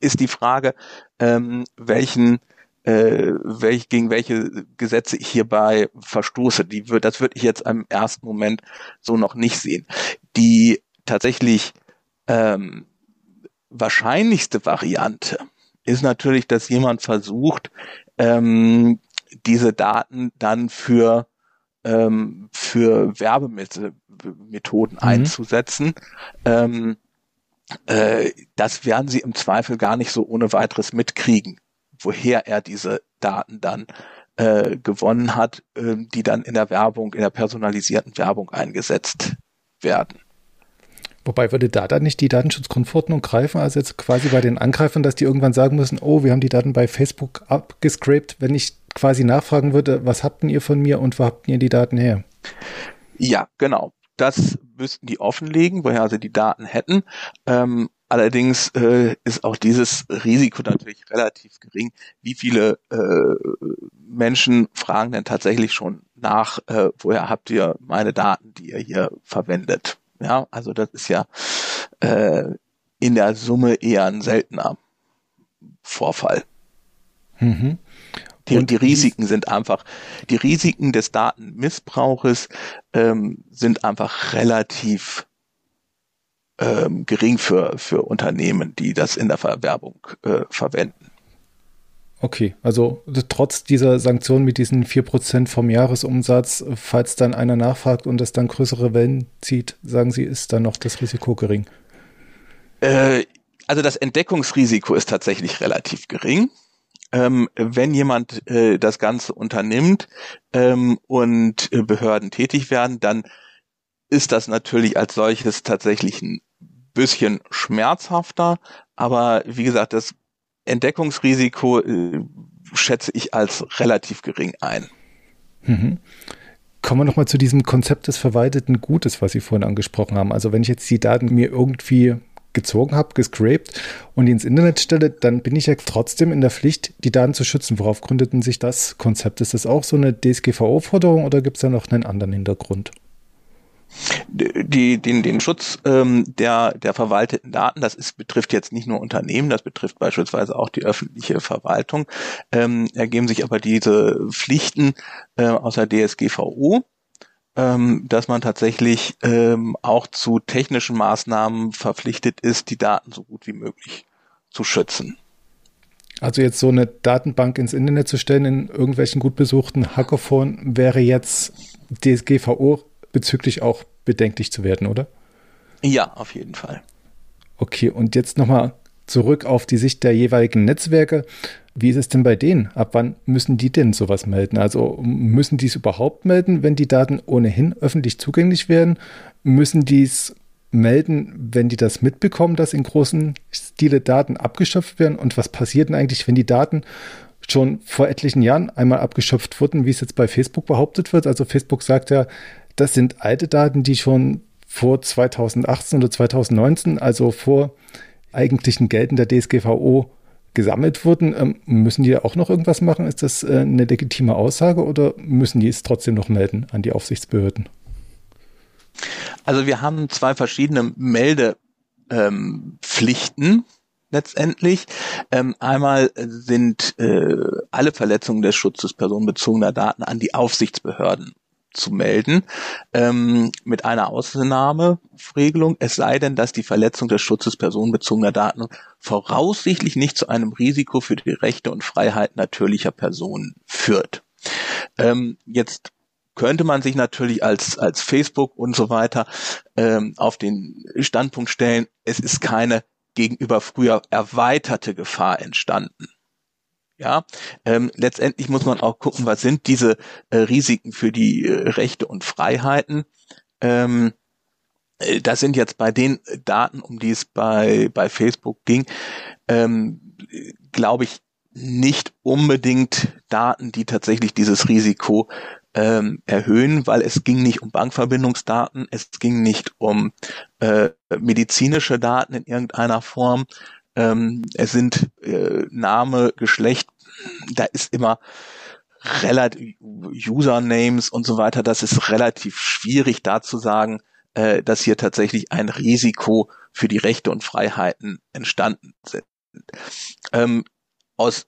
ist die Frage, ähm, welchen äh, welch, gegen welche Gesetze ich hierbei verstoße. Die wird, das würde ich jetzt im ersten Moment so noch nicht sehen. Die tatsächlich ähm, wahrscheinlichste Variante ist natürlich, dass jemand versucht, ähm, diese Daten dann für ähm, für Werbemethoden mhm. einzusetzen. Ähm, äh, das werden sie im Zweifel gar nicht so ohne weiteres mitkriegen, woher er diese Daten dann äh, gewonnen hat, äh, die dann in der Werbung, in der personalisierten Werbung eingesetzt werden. Wobei würde da dann nicht die Datenschutzgrundverordnung greifen, also jetzt quasi bei den Angreifern, dass die irgendwann sagen müssen, oh, wir haben die Daten bei Facebook abgescrapt, wenn ich quasi nachfragen würde, was habt ihr von mir und wo habt ihr die Daten her? Ja, genau. Das müssten die offenlegen, woher sie die Daten hätten. Ähm, allerdings äh, ist auch dieses Risiko natürlich relativ gering. Wie viele äh, Menschen fragen denn tatsächlich schon nach, äh, woher habt ihr meine Daten, die ihr hier verwendet? Ja, also das ist ja äh, in der Summe eher ein seltener Vorfall. Mhm. Die, die Risiken sind einfach, die Risiken des Datenmissbrauches ähm, sind einfach relativ ähm, gering für, für Unternehmen, die das in der Verwerbung äh, verwenden. Okay, also trotz dieser Sanktionen mit diesen 4% vom Jahresumsatz, falls dann einer nachfragt und es dann größere Wellen zieht, sagen Sie, ist dann noch das Risiko gering? Äh, also das Entdeckungsrisiko ist tatsächlich relativ gering ähm, wenn jemand äh, das Ganze unternimmt ähm, und äh, Behörden tätig werden, dann ist das natürlich als solches tatsächlich ein bisschen schmerzhafter. Aber wie gesagt, das Entdeckungsrisiko äh, schätze ich als relativ gering ein. Mhm. Kommen wir nochmal zu diesem Konzept des verwalteten Gutes, was Sie vorhin angesprochen haben. Also wenn ich jetzt die Daten mir irgendwie gezogen habe, gescraped und die ins Internet stelle, dann bin ich ja trotzdem in der Pflicht, die Daten zu schützen. Worauf gründeten sich das Konzept? Ist das auch so eine DSGVO-Forderung oder gibt es da noch einen anderen Hintergrund? Die, den, den Schutz ähm, der, der verwalteten Daten, das ist, betrifft jetzt nicht nur Unternehmen, das betrifft beispielsweise auch die öffentliche Verwaltung, ähm, ergeben sich aber diese Pflichten äh, aus der DSGVO ähm, dass man tatsächlich ähm, auch zu technischen Maßnahmen verpflichtet ist, die Daten so gut wie möglich zu schützen. Also jetzt so eine Datenbank ins Internet zu stellen in irgendwelchen gut besuchten Hackathon wäre jetzt DSGVO bezüglich auch bedenklich zu werden, oder? Ja, auf jeden Fall. Okay, und jetzt nochmal zurück auf die Sicht der jeweiligen Netzwerke. Wie ist es denn bei denen? Ab wann müssen die denn sowas melden? Also müssen die es überhaupt melden, wenn die Daten ohnehin öffentlich zugänglich werden? Müssen die es melden, wenn die das mitbekommen, dass in großen Stile Daten abgeschöpft werden? Und was passiert denn eigentlich, wenn die Daten schon vor etlichen Jahren einmal abgeschöpft wurden, wie es jetzt bei Facebook behauptet wird? Also Facebook sagt ja, das sind alte Daten, die schon vor 2018 oder 2019, also vor eigentlichen Gelten der DSGVO gesammelt wurden, ähm, müssen die auch noch irgendwas machen? Ist das äh, eine legitime Aussage oder müssen die es trotzdem noch melden an die Aufsichtsbehörden? Also wir haben zwei verschiedene Meldepflichten. Ähm, letztendlich. Ähm, einmal sind äh, alle Verletzungen des Schutzes personenbezogener Daten an die Aufsichtsbehörden zu melden, ähm, mit einer Ausnahmeregelung, es sei denn, dass die Verletzung des Schutzes personenbezogener Daten voraussichtlich nicht zu einem Risiko für die Rechte und Freiheit natürlicher Personen führt. Ähm, jetzt könnte man sich natürlich als, als Facebook und so weiter ähm, auf den Standpunkt stellen, es ist keine gegenüber früher erweiterte Gefahr entstanden. Ja, ähm, letztendlich muss man auch gucken, was sind diese äh, Risiken für die äh, Rechte und Freiheiten. Ähm, Äh, das sind jetzt bei den Daten, um die es bei, bei Facebook ging, ähm, glaube ich, nicht unbedingt Daten, die tatsächlich dieses Risiko ähm, erhöhen, weil es ging nicht um Bankverbindungsdaten, es ging nicht um äh, medizinische Daten in irgendeiner Form. Ähm, es sind äh, Name, Geschlecht, da ist immer relativ Usernames und so weiter, das ist relativ schwierig da zu sagen, äh, dass hier tatsächlich ein Risiko für die Rechte und Freiheiten entstanden sind. Ähm, aus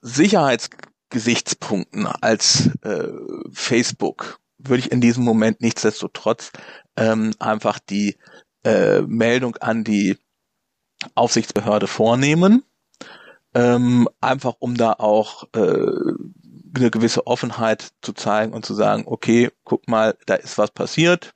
Sicherheitsgesichtspunkten als äh, Facebook. Würde ich in diesem Moment nichtsdestotrotz ähm, einfach die äh, Meldung an die Aufsichtsbehörde vornehmen, ähm, einfach um da auch äh, eine gewisse Offenheit zu zeigen und zu sagen, okay, guck mal, da ist was passiert,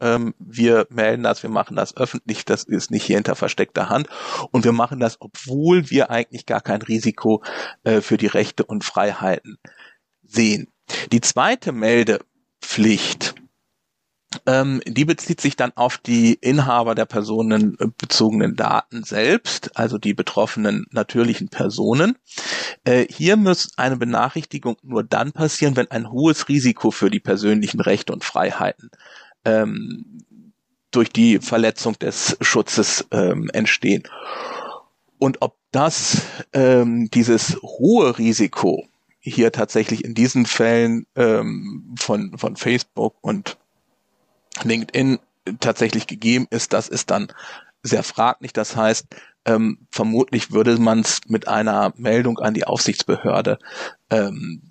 ähm, wir melden das, wir machen das öffentlich, das ist nicht hier hinter versteckter Hand und wir machen das, obwohl wir eigentlich gar kein Risiko äh, für die Rechte und Freiheiten sehen. Die zweite Meldepflicht, ähm, die bezieht sich dann auf die Inhaber der personenbezogenen Daten selbst, also die betroffenen natürlichen Personen. Äh, hier muss eine Benachrichtigung nur dann passieren, wenn ein hohes Risiko für die persönlichen Rechte und Freiheiten ähm, durch die Verletzung des Schutzes ähm, entstehen. Und ob das ähm, dieses hohe Risiko hier tatsächlich in diesen Fällen ähm, von, von Facebook und LinkedIn tatsächlich gegeben ist, das ist dann sehr fraglich. Das heißt, ähm, vermutlich würde man es mit einer Meldung an die Aufsichtsbehörde ähm,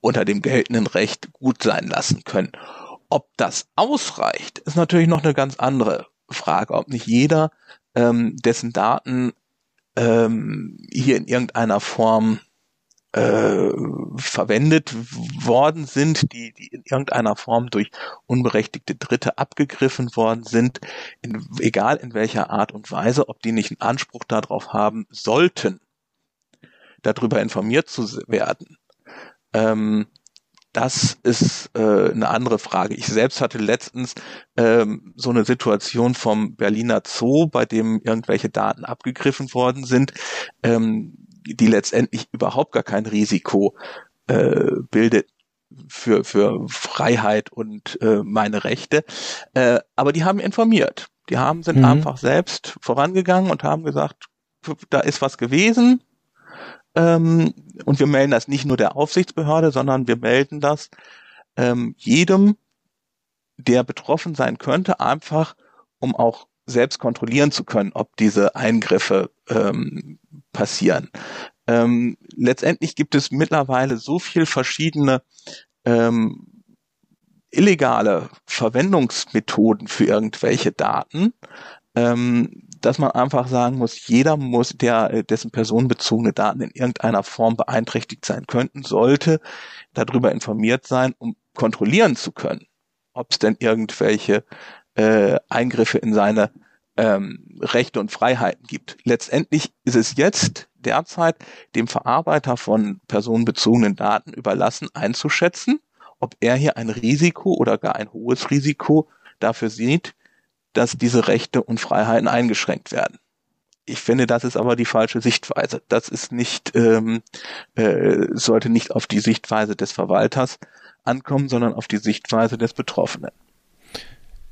unter dem geltenden Recht gut sein lassen können. Ob das ausreicht, ist natürlich noch eine ganz andere Frage. Ob nicht jeder, ähm, dessen Daten ähm, hier in irgendeiner Form äh, verwendet worden sind, die, die in irgendeiner Form durch unberechtigte Dritte abgegriffen worden sind, in, egal in welcher Art und Weise, ob die nicht einen Anspruch darauf haben sollten, darüber informiert zu werden. Ähm, das ist äh, eine andere Frage. Ich selbst hatte letztens ähm, so eine Situation vom Berliner Zoo, bei dem irgendwelche Daten abgegriffen worden sind, ähm, die letztendlich überhaupt gar kein Risiko äh, bildet für, für Freiheit und äh, meine Rechte. Äh, aber die haben informiert. Die haben sind mhm. einfach selbst vorangegangen und haben gesagt, da ist was gewesen, ähm, und wir melden das nicht nur der Aufsichtsbehörde, sondern wir melden das ähm, jedem, der betroffen sein könnte, einfach um auch selbst kontrollieren zu können, ob diese Eingriffe ähm, passieren. Ähm, letztendlich gibt es mittlerweile so viel verschiedene ähm, illegale Verwendungsmethoden für irgendwelche Daten, ähm, dass man einfach sagen muss, jeder muss, der äh, dessen personenbezogene Daten in irgendeiner Form beeinträchtigt sein könnten, sollte darüber informiert sein, um kontrollieren zu können, ob es denn irgendwelche äh, Eingriffe in seine ähm, Rechte und Freiheiten gibt. Letztendlich ist es jetzt derzeit dem Verarbeiter von personenbezogenen Daten überlassen, einzuschätzen, ob er hier ein Risiko oder gar ein hohes Risiko dafür sieht, dass diese Rechte und Freiheiten eingeschränkt werden. Ich finde, das ist aber die falsche Sichtweise. Das ist nicht, ähm, äh, sollte nicht auf die Sichtweise des Verwalters ankommen, sondern auf die Sichtweise des Betroffenen.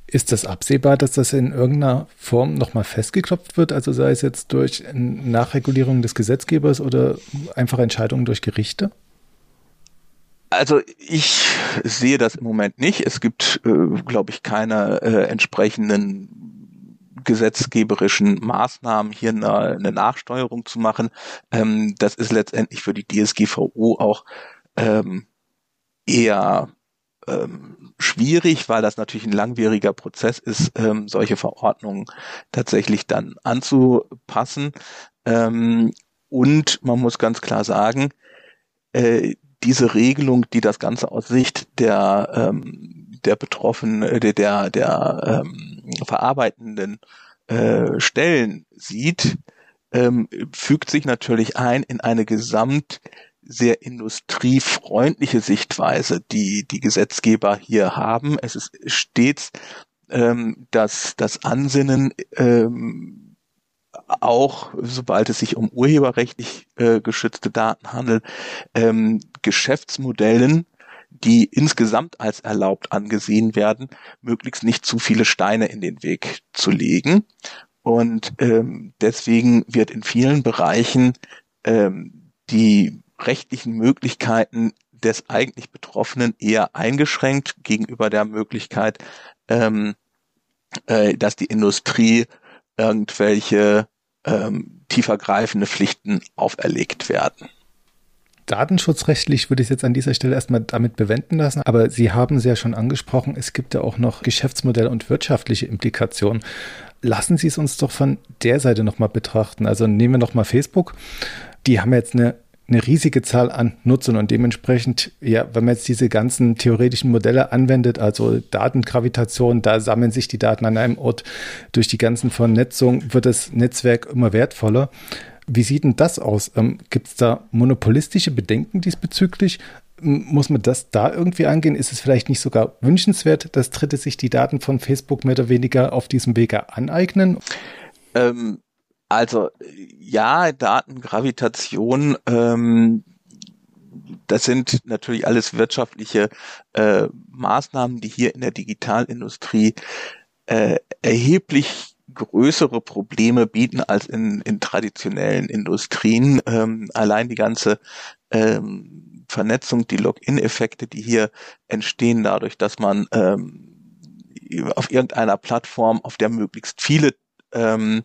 Ist das absehbar, dass das in irgendeiner Form nochmal festgeklopft wird? Also sei es jetzt durch Nachregulierung des Gesetzgebers oder einfach Entscheidungen durch Gerichte? Also ich sehe das im Moment nicht. Es gibt, äh, glaube ich, keine äh, entsprechenden gesetzgeberischen Maßnahmen, hier eine, eine Nachsteuerung zu machen. Ähm, das ist letztendlich für die DSGVO auch ähm, eher ähm, schwierig, weil das natürlich ein langwieriger Prozess ist, ähm, solche Verordnungen tatsächlich dann anzupassen. Ähm, und man muss ganz klar sagen, äh, diese Regelung, die das Ganze aus Sicht der, ähm, der Betroffenen, äh, der, der, der ähm, verarbeitenden äh, Stellen sieht, ähm, fügt sich natürlich ein in eine gesamt sehr industriefreundliche Sichtweise, die die Gesetzgeber hier haben. Es ist stets ähm, dass das Ansinnen ähm, auch, sobald es sich um urheberrechtlich äh, geschützte Daten handelt, ähm, Geschäftsmodellen, die insgesamt als erlaubt angesehen werden, möglichst nicht zu viele Steine in den Weg zu legen. Und ähm, deswegen wird in vielen Bereichen ähm, die rechtlichen Möglichkeiten des eigentlich Betroffenen eher eingeschränkt gegenüber der Möglichkeit, ähm, äh, dass die Industrie irgendwelche ähm, tiefergreifende Pflichten auferlegt werden. Datenschutzrechtlich würde ich es jetzt an dieser Stelle erstmal damit bewenden lassen, aber Sie haben es ja schon angesprochen, es gibt ja auch noch Geschäftsmodelle und wirtschaftliche Implikationen. Lassen Sie es uns doch von der Seite nochmal betrachten. Also nehmen wir nochmal Facebook. Die haben jetzt eine eine riesige Zahl an Nutzern und dementsprechend, ja, wenn man jetzt diese ganzen theoretischen Modelle anwendet, also Datengravitation, da sammeln sich die Daten an einem Ort. Durch die ganzen Vernetzungen wird das Netzwerk immer wertvoller. Wie sieht denn das aus? Ähm, Gibt es da monopolistische Bedenken diesbezüglich? Muss man das da irgendwie angehen? Ist es vielleicht nicht sogar wünschenswert, dass Dritte sich die Daten von Facebook mehr oder weniger auf diesem Wege aneignen? Ähm, also ja, Datengravitation, ähm, das sind natürlich alles wirtschaftliche äh, Maßnahmen, die hier in der Digitalindustrie äh, erheblich größere Probleme bieten als in, in traditionellen Industrien. Ähm, allein die ganze ähm, Vernetzung, die Login-Effekte, die hier entstehen dadurch, dass man ähm, auf irgendeiner Plattform, auf der möglichst viele ähm,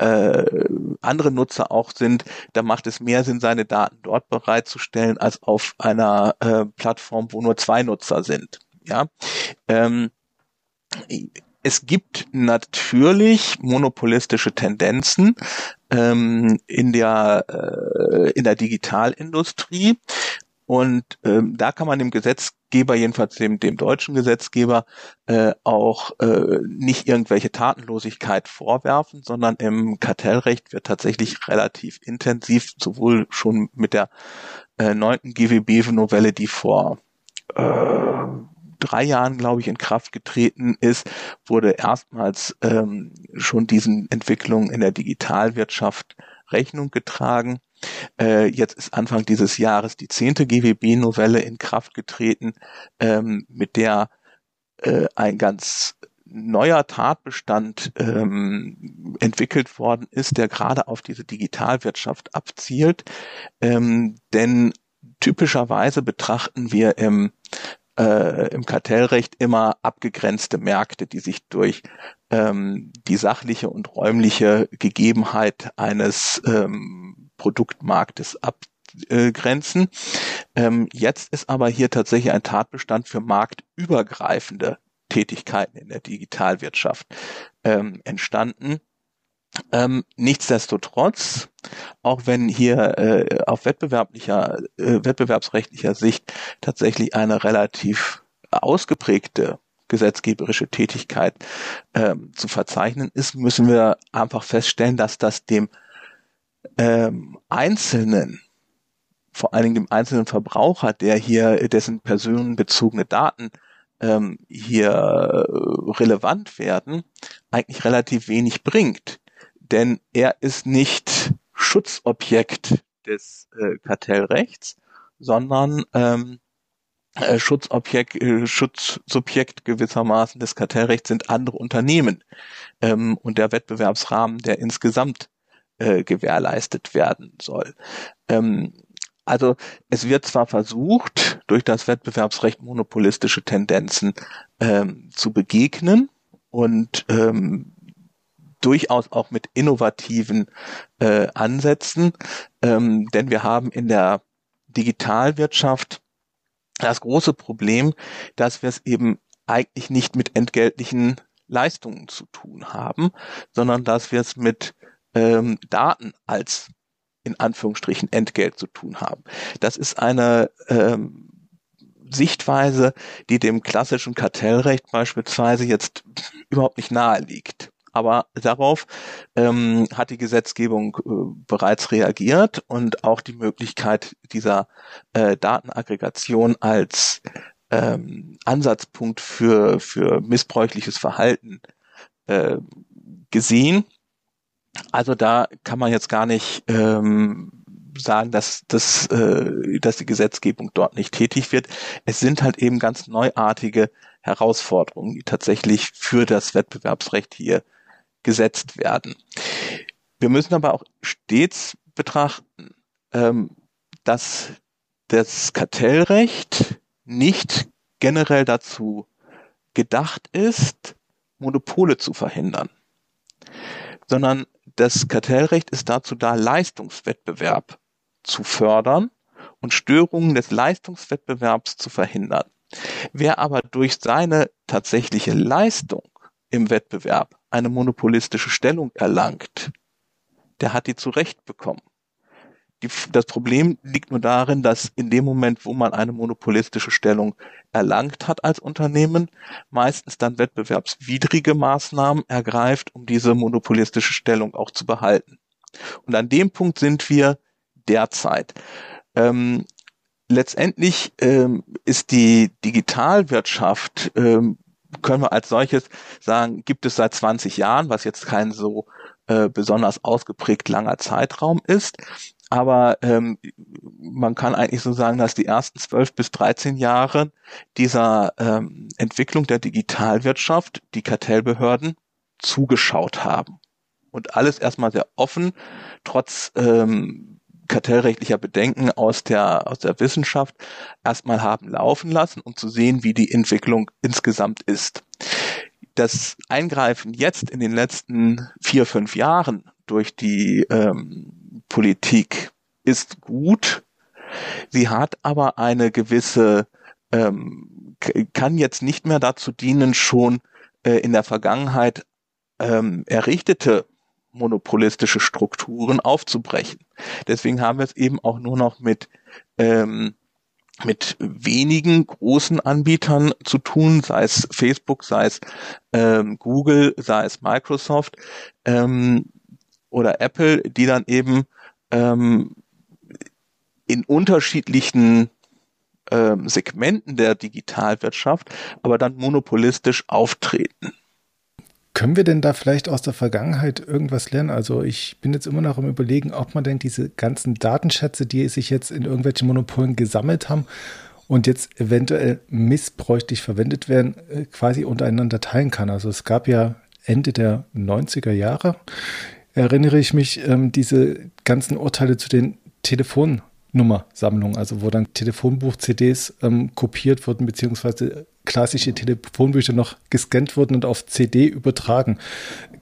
äh, andere Nutzer auch sind, da macht es mehr Sinn, seine Daten dort bereitzustellen, als auf einer äh, Plattform, wo nur zwei Nutzer sind. Ja. Ähm, es gibt natürlich monopolistische Tendenzen ähm, in der äh, in der Digitalindustrie und ähm, da kann man dem Gesetzgeber, jedenfalls dem, dem deutschen Gesetzgeber, äh, auch äh, nicht irgendwelche Tatenlosigkeit vorwerfen, sondern im Kartellrecht wird tatsächlich relativ intensiv, sowohl schon mit der äh, neunten GWB-Novelle, die vor äh, drei Jahren, glaube ich, in Kraft getreten ist, wurde erstmals ähm, schon diesen Entwicklungen in der Digitalwirtschaft Rechnung getragen. Äh, jetzt ist Anfang dieses Jahres die zehnte GWB-Novelle in Kraft getreten, ähm, mit der äh, ein ganz neuer Tatbestand ähm, entwickelt worden ist, der gerade auf diese Digitalwirtschaft abzielt. Ähm, denn typischerweise betrachten wir im äh, im Kartellrecht immer abgegrenzte Märkte, die sich durch ähm, die sachliche und räumliche Gegebenheit eines ähm, Produktmarktes abgrenzen. Ähm, jetzt ist aber hier tatsächlich ein Tatbestand für marktübergreifende Tätigkeiten in der Digitalwirtschaft ähm, entstanden. Ähm, nichtsdestotrotz, auch wenn hier äh, auf wettbewerblicher, äh, wettbewerbsrechtlicher Sicht tatsächlich eine relativ ausgeprägte gesetzgeberische Tätigkeit ähm, zu verzeichnen ist, müssen wir einfach feststellen, dass das dem ähm, Einzelnen, vor allen Dingen dem einzelnen Verbraucher, der hier dessen personenbezogene Daten ähm, hier äh, relevant werden, eigentlich relativ wenig bringt. Denn er ist nicht Schutzobjekt des äh, Kartellrechts, sondern ähm, äh, Schutzobjekt, äh, Schutzsubjekt gewissermaßen des Kartellrechts sind andere Unternehmen ähm, und der Wettbewerbsrahmen, der insgesamt äh, gewährleistet werden soll. Ähm, also es wird zwar versucht, durch das Wettbewerbsrecht monopolistische Tendenzen ähm, zu begegnen und ähm, durchaus auch mit innovativen äh, Ansätzen, ähm, denn wir haben in der Digitalwirtschaft das große Problem, dass wir es eben eigentlich nicht mit entgeltlichen Leistungen zu tun haben, sondern dass wir es mit ähm, Daten als in Anführungsstrichen Entgelt zu tun haben. Das ist eine ähm, Sichtweise, die dem klassischen Kartellrecht beispielsweise jetzt überhaupt nicht nahe liegt. Aber darauf ähm, hat die Gesetzgebung äh, bereits reagiert und auch die Möglichkeit dieser äh, Datenaggregation als ähm, Ansatzpunkt für, für missbräuchliches Verhalten äh, gesehen. Also da kann man jetzt gar nicht ähm, sagen, dass, dass, äh, dass die Gesetzgebung dort nicht tätig wird. Es sind halt eben ganz neuartige Herausforderungen, die tatsächlich für das Wettbewerbsrecht hier gesetzt werden. Wir müssen aber auch stets betrachten, ähm, dass das Kartellrecht nicht generell dazu gedacht ist, Monopole zu verhindern, sondern das Kartellrecht ist dazu da, Leistungswettbewerb zu fördern und Störungen des Leistungswettbewerbs zu verhindern. Wer aber durch seine tatsächliche Leistung im Wettbewerb eine monopolistische Stellung erlangt, der hat die zurecht bekommen. Die, das Problem liegt nur darin, dass in dem Moment, wo man eine monopolistische Stellung erlangt hat als Unternehmen, meistens dann wettbewerbswidrige Maßnahmen ergreift, um diese monopolistische Stellung auch zu behalten. Und an dem Punkt sind wir derzeit. Ähm, letztendlich ähm, ist die Digitalwirtschaft, ähm, können wir als solches sagen, gibt es seit 20 Jahren, was jetzt kein so äh, besonders ausgeprägt langer Zeitraum ist. Aber ähm, man kann eigentlich so sagen, dass die ersten 12 bis 13 Jahre dieser ähm, Entwicklung der Digitalwirtschaft die Kartellbehörden zugeschaut haben. Und alles erstmal sehr offen, trotz ähm, kartellrechtlicher Bedenken aus der, aus der Wissenschaft erstmal haben laufen lassen, um zu sehen, wie die Entwicklung insgesamt ist. Das Eingreifen jetzt in den letzten vier, fünf Jahren durch die ähm, Politik ist gut. Sie hat aber eine gewisse, ähm, kann jetzt nicht mehr dazu dienen, schon äh, in der Vergangenheit ähm, errichtete monopolistische Strukturen aufzubrechen. Deswegen haben wir es eben auch nur noch mit ähm, mit wenigen großen Anbietern zu tun, sei es Facebook, sei es ähm, Google, sei es Microsoft ähm, oder Apple, die dann eben ähm, in unterschiedlichen ähm, Segmenten der Digitalwirtschaft, aber dann monopolistisch auftreten. Können wir denn da vielleicht aus der Vergangenheit irgendwas lernen? Also ich bin jetzt immer noch am Überlegen, ob man denn diese ganzen Datenschätze, die sich jetzt in irgendwelchen Monopolen gesammelt haben und jetzt eventuell missbräuchlich verwendet werden, äh, quasi untereinander teilen kann. Also es gab ja Ende der 90er Jahre, erinnere ich mich, ähm, diese ganzen Urteile zu den Telefonnummersammlungen, also wo dann Telefonbuch-CDs ähm, kopiert wurden, beziehungsweise klassische Telefonbücher noch gescannt wurden und auf CD übertragen.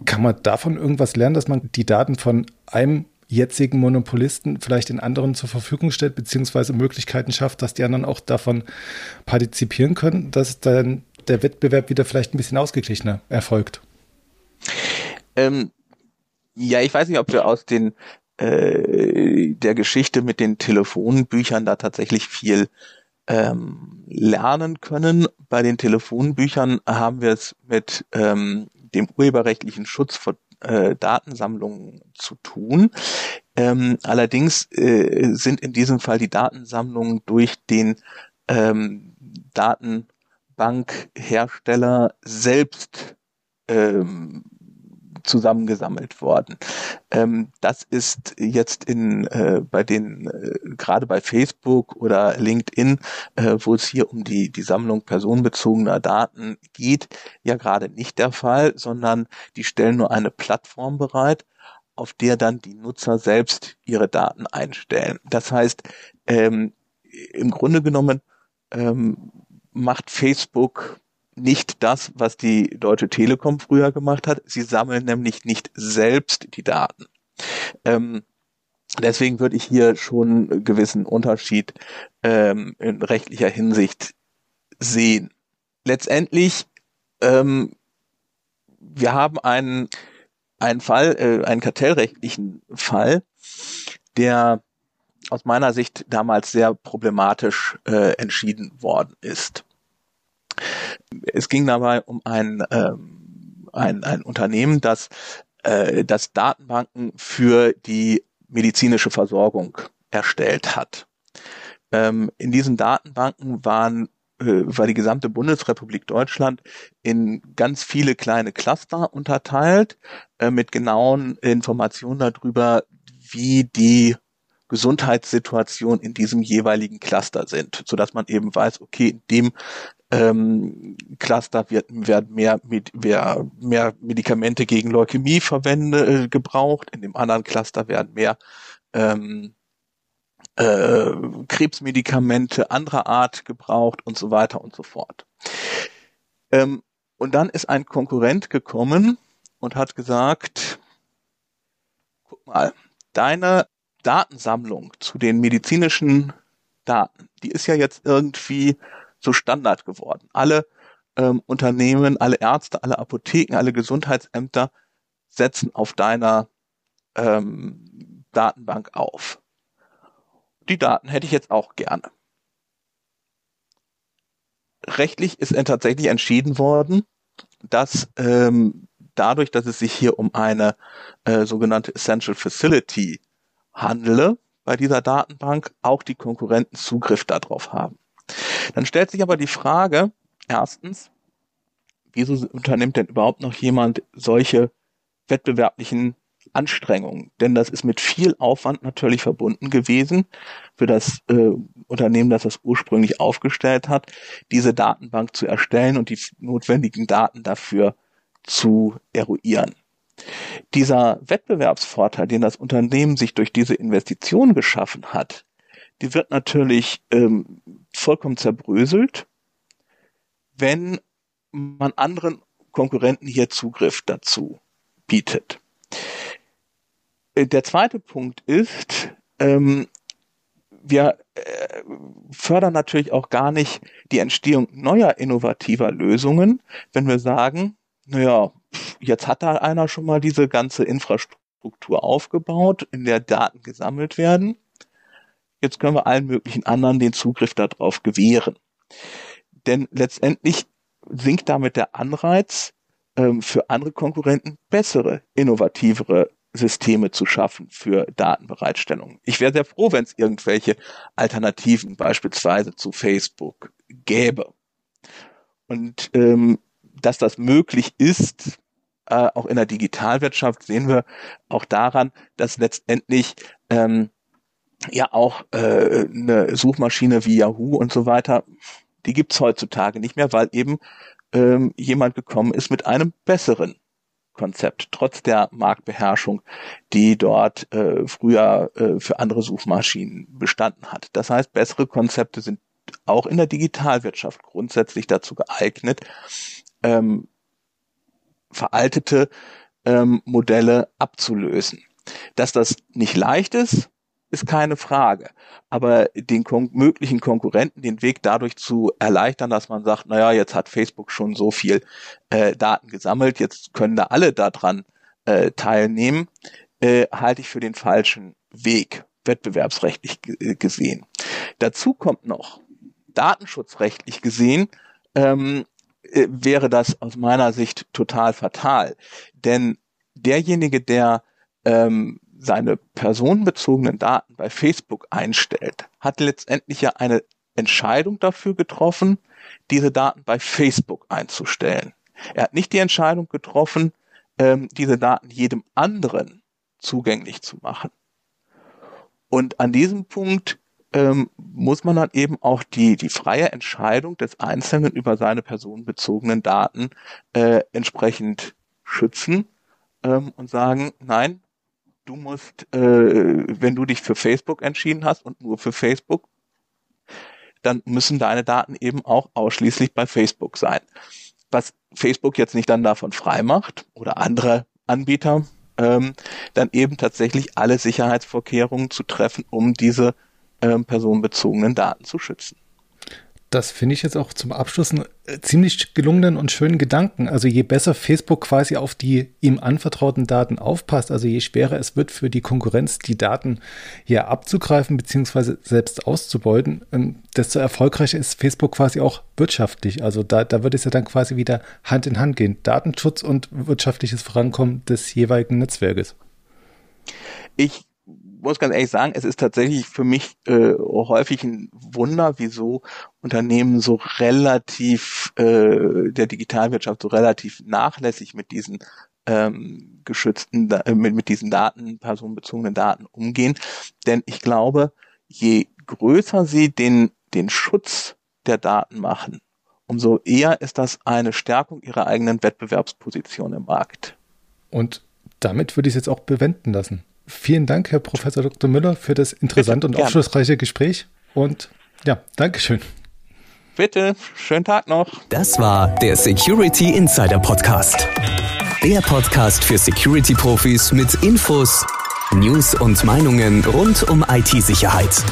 Kann man davon irgendwas lernen, dass man die Daten von einem jetzigen Monopolisten vielleicht den anderen zur Verfügung stellt, beziehungsweise Möglichkeiten schafft, dass die anderen auch davon partizipieren können, dass dann der Wettbewerb wieder vielleicht ein bisschen ausgeglichener erfolgt? Ähm, ja, ich weiß nicht, ob wir aus den äh, der Geschichte mit den Telefonbüchern da tatsächlich viel ähm, lernen können. Bei den Telefonbüchern haben wir es mit ähm, dem urheberrechtlichen Schutz von äh, Datensammlungen zu tun. Ähm, allerdings äh, sind in diesem Fall die Datensammlungen durch den ähm, Datenbankhersteller selbst ähm, zusammengesammelt worden. Ähm, das ist jetzt in äh, bei den äh, gerade bei Facebook oder LinkedIn, äh, wo es hier um die die Sammlung personenbezogener Daten geht, ja gerade nicht der Fall, sondern die stellen nur eine Plattform bereit, auf der dann die Nutzer selbst ihre Daten einstellen. Das heißt, ähm, im Grunde genommen ähm, macht Facebook nicht das, was die Deutsche Telekom früher gemacht hat. Sie sammeln nämlich nicht selbst die Daten. Ähm, deswegen würde ich hier schon einen gewissen Unterschied ähm, in rechtlicher Hinsicht sehen. Letztendlich, ähm, wir haben einen, einen Fall, äh, einen kartellrechtlichen Fall, der aus meiner Sicht damals sehr problematisch äh, entschieden worden ist. Es ging dabei um ein, ähm, ein, ein Unternehmen, das, äh, das Datenbanken für die medizinische Versorgung erstellt hat. Ähm, in diesen Datenbanken waren äh, war die gesamte Bundesrepublik Deutschland in ganz viele kleine Cluster unterteilt, äh, mit genauen Informationen darüber, wie die Gesundheitssituation in diesem jeweiligen Cluster sind, so dass man eben weiß, okay, in dem ähm, Cluster wird, werden mehr, mit, mehr, mehr Medikamente gegen Leukämie verwendet, äh, gebraucht, in dem anderen Cluster werden mehr ähm, äh, Krebsmedikamente anderer Art gebraucht und so weiter und so fort. Ähm, und dann ist ein Konkurrent gekommen und hat gesagt, guck mal, deine Datensammlung zu den medizinischen Daten, die ist ja jetzt irgendwie so Standard geworden. Alle ähm, Unternehmen, alle Ärzte, alle Apotheken, alle Gesundheitsämter setzen auf deiner ähm, Datenbank auf. Die Daten hätte ich jetzt auch gerne. Rechtlich ist tatsächlich entschieden worden, dass ähm, dadurch, dass es sich hier um eine äh, sogenannte Essential Facility handele bei dieser Datenbank, auch die Konkurrenten Zugriff darauf haben. Dann stellt sich aber die Frage, erstens, wieso unternimmt denn überhaupt noch jemand solche wettbewerblichen Anstrengungen? Denn das ist mit viel Aufwand natürlich verbunden gewesen für das äh, Unternehmen, das das ursprünglich aufgestellt hat, diese Datenbank zu erstellen und die notwendigen Daten dafür zu eruieren. Dieser Wettbewerbsvorteil, den das Unternehmen sich durch diese Investition geschaffen hat, die wird natürlich ähm, vollkommen zerbröselt, wenn man anderen Konkurrenten hier Zugriff dazu bietet. Äh, der zweite Punkt ist, ähm, wir äh, fördern natürlich auch gar nicht die Entstehung neuer innovativer Lösungen, wenn wir sagen, naja, jetzt hat da einer schon mal diese ganze Infrastruktur aufgebaut, in der Daten gesammelt werden. Jetzt können wir allen möglichen anderen den Zugriff darauf gewähren. Denn letztendlich sinkt damit der Anreiz ähm, für andere Konkurrenten bessere, innovativere Systeme zu schaffen für Datenbereitstellung. Ich wäre sehr froh, wenn es irgendwelche Alternativen beispielsweise zu Facebook gäbe. Und ähm, dass das möglich ist, äh, auch in der Digitalwirtschaft, sehen wir auch daran, dass letztendlich ähm, ja auch äh, eine Suchmaschine wie Yahoo und so weiter, die gibt's heutzutage nicht mehr, weil eben ähm, jemand gekommen ist mit einem besseren Konzept, trotz der Marktbeherrschung, die dort äh, früher äh, für andere Suchmaschinen bestanden hat. Das heißt, bessere Konzepte sind auch in der Digitalwirtschaft grundsätzlich dazu geeignet, ähm, veraltete ähm, Modelle abzulösen. Dass das nicht leicht ist, ist keine Frage. Aber den kon möglichen Konkurrenten den Weg dadurch zu erleichtern, dass man sagt, naja, jetzt hat Facebook schon so viel äh, Daten gesammelt, jetzt können da alle daran äh, teilnehmen, äh, halte ich für den falschen Weg, wettbewerbsrechtlich äh, gesehen. Dazu kommt noch, datenschutzrechtlich gesehen, ähm, äh, wäre das aus meiner Sicht total fatal. Denn derjenige, der ähm, seine personenbezogenen Daten bei Facebook einstellt, hat letztendlich ja eine Entscheidung dafür getroffen, diese Daten bei Facebook einzustellen. Er hat nicht die Entscheidung getroffen, ähm, diese Daten jedem anderen zugänglich zu machen. Und an diesem Punkt ähm, muss man dann eben auch die, die freie Entscheidung des Einzelnen über seine personenbezogenen Daten äh, entsprechend schützen ähm, und sagen, nein, du musst, äh, wenn du dich für Facebook entschieden hast und nur für Facebook, dann müssen deine Daten eben auch ausschließlich bei Facebook sein. Was Facebook jetzt nicht dann davon frei macht oder andere Anbieter, ähm, dann eben tatsächlich alle Sicherheitsvorkehrungen zu treffen, um diese ähm, personenbezogenen Daten zu schützen. Das finde ich jetzt auch zum Abschluss einen äh, ziemlich gelungenen und schönen Gedanken. Also je besser Facebook quasi auf die ihm anvertrauten Daten aufpasst, also je schwerer es wird für die Konkurrenz, die Daten hier abzugreifen bzw. selbst auszubeuten, ähm, desto erfolgreicher ist Facebook quasi auch wirtschaftlich. Also da, da wird es ja dann quasi wieder Hand in Hand gehen. Datenschutz und wirtschaftliches Vorankommen des jeweiligen Netzwerkes. Ich muss ganz ehrlich sagen, es ist tatsächlich für mich äh, häufig ein Wunder, wieso Unternehmen so relativ äh, der Digitalwirtschaft so relativ nachlässig mit diesen ähm, geschützten, äh, mit, mit diesen Daten, personenbezogenen Daten umgehen. Denn ich glaube, je größer sie den, den Schutz der Daten machen, umso eher ist das eine Stärkung ihrer eigenen Wettbewerbsposition im Markt. Und damit würde ich es jetzt auch bewenden lassen. Vielen Dank, Herr Professor Dr. Müller, für das interessante Bitte, und aufschlussreiche Gespräch. Und ja, Dankeschön. Bitte, schönen Tag noch. Das war der Security Insider Podcast. Der Podcast für Security-Profis mit Infos, News und Meinungen rund um IT-Sicherheit.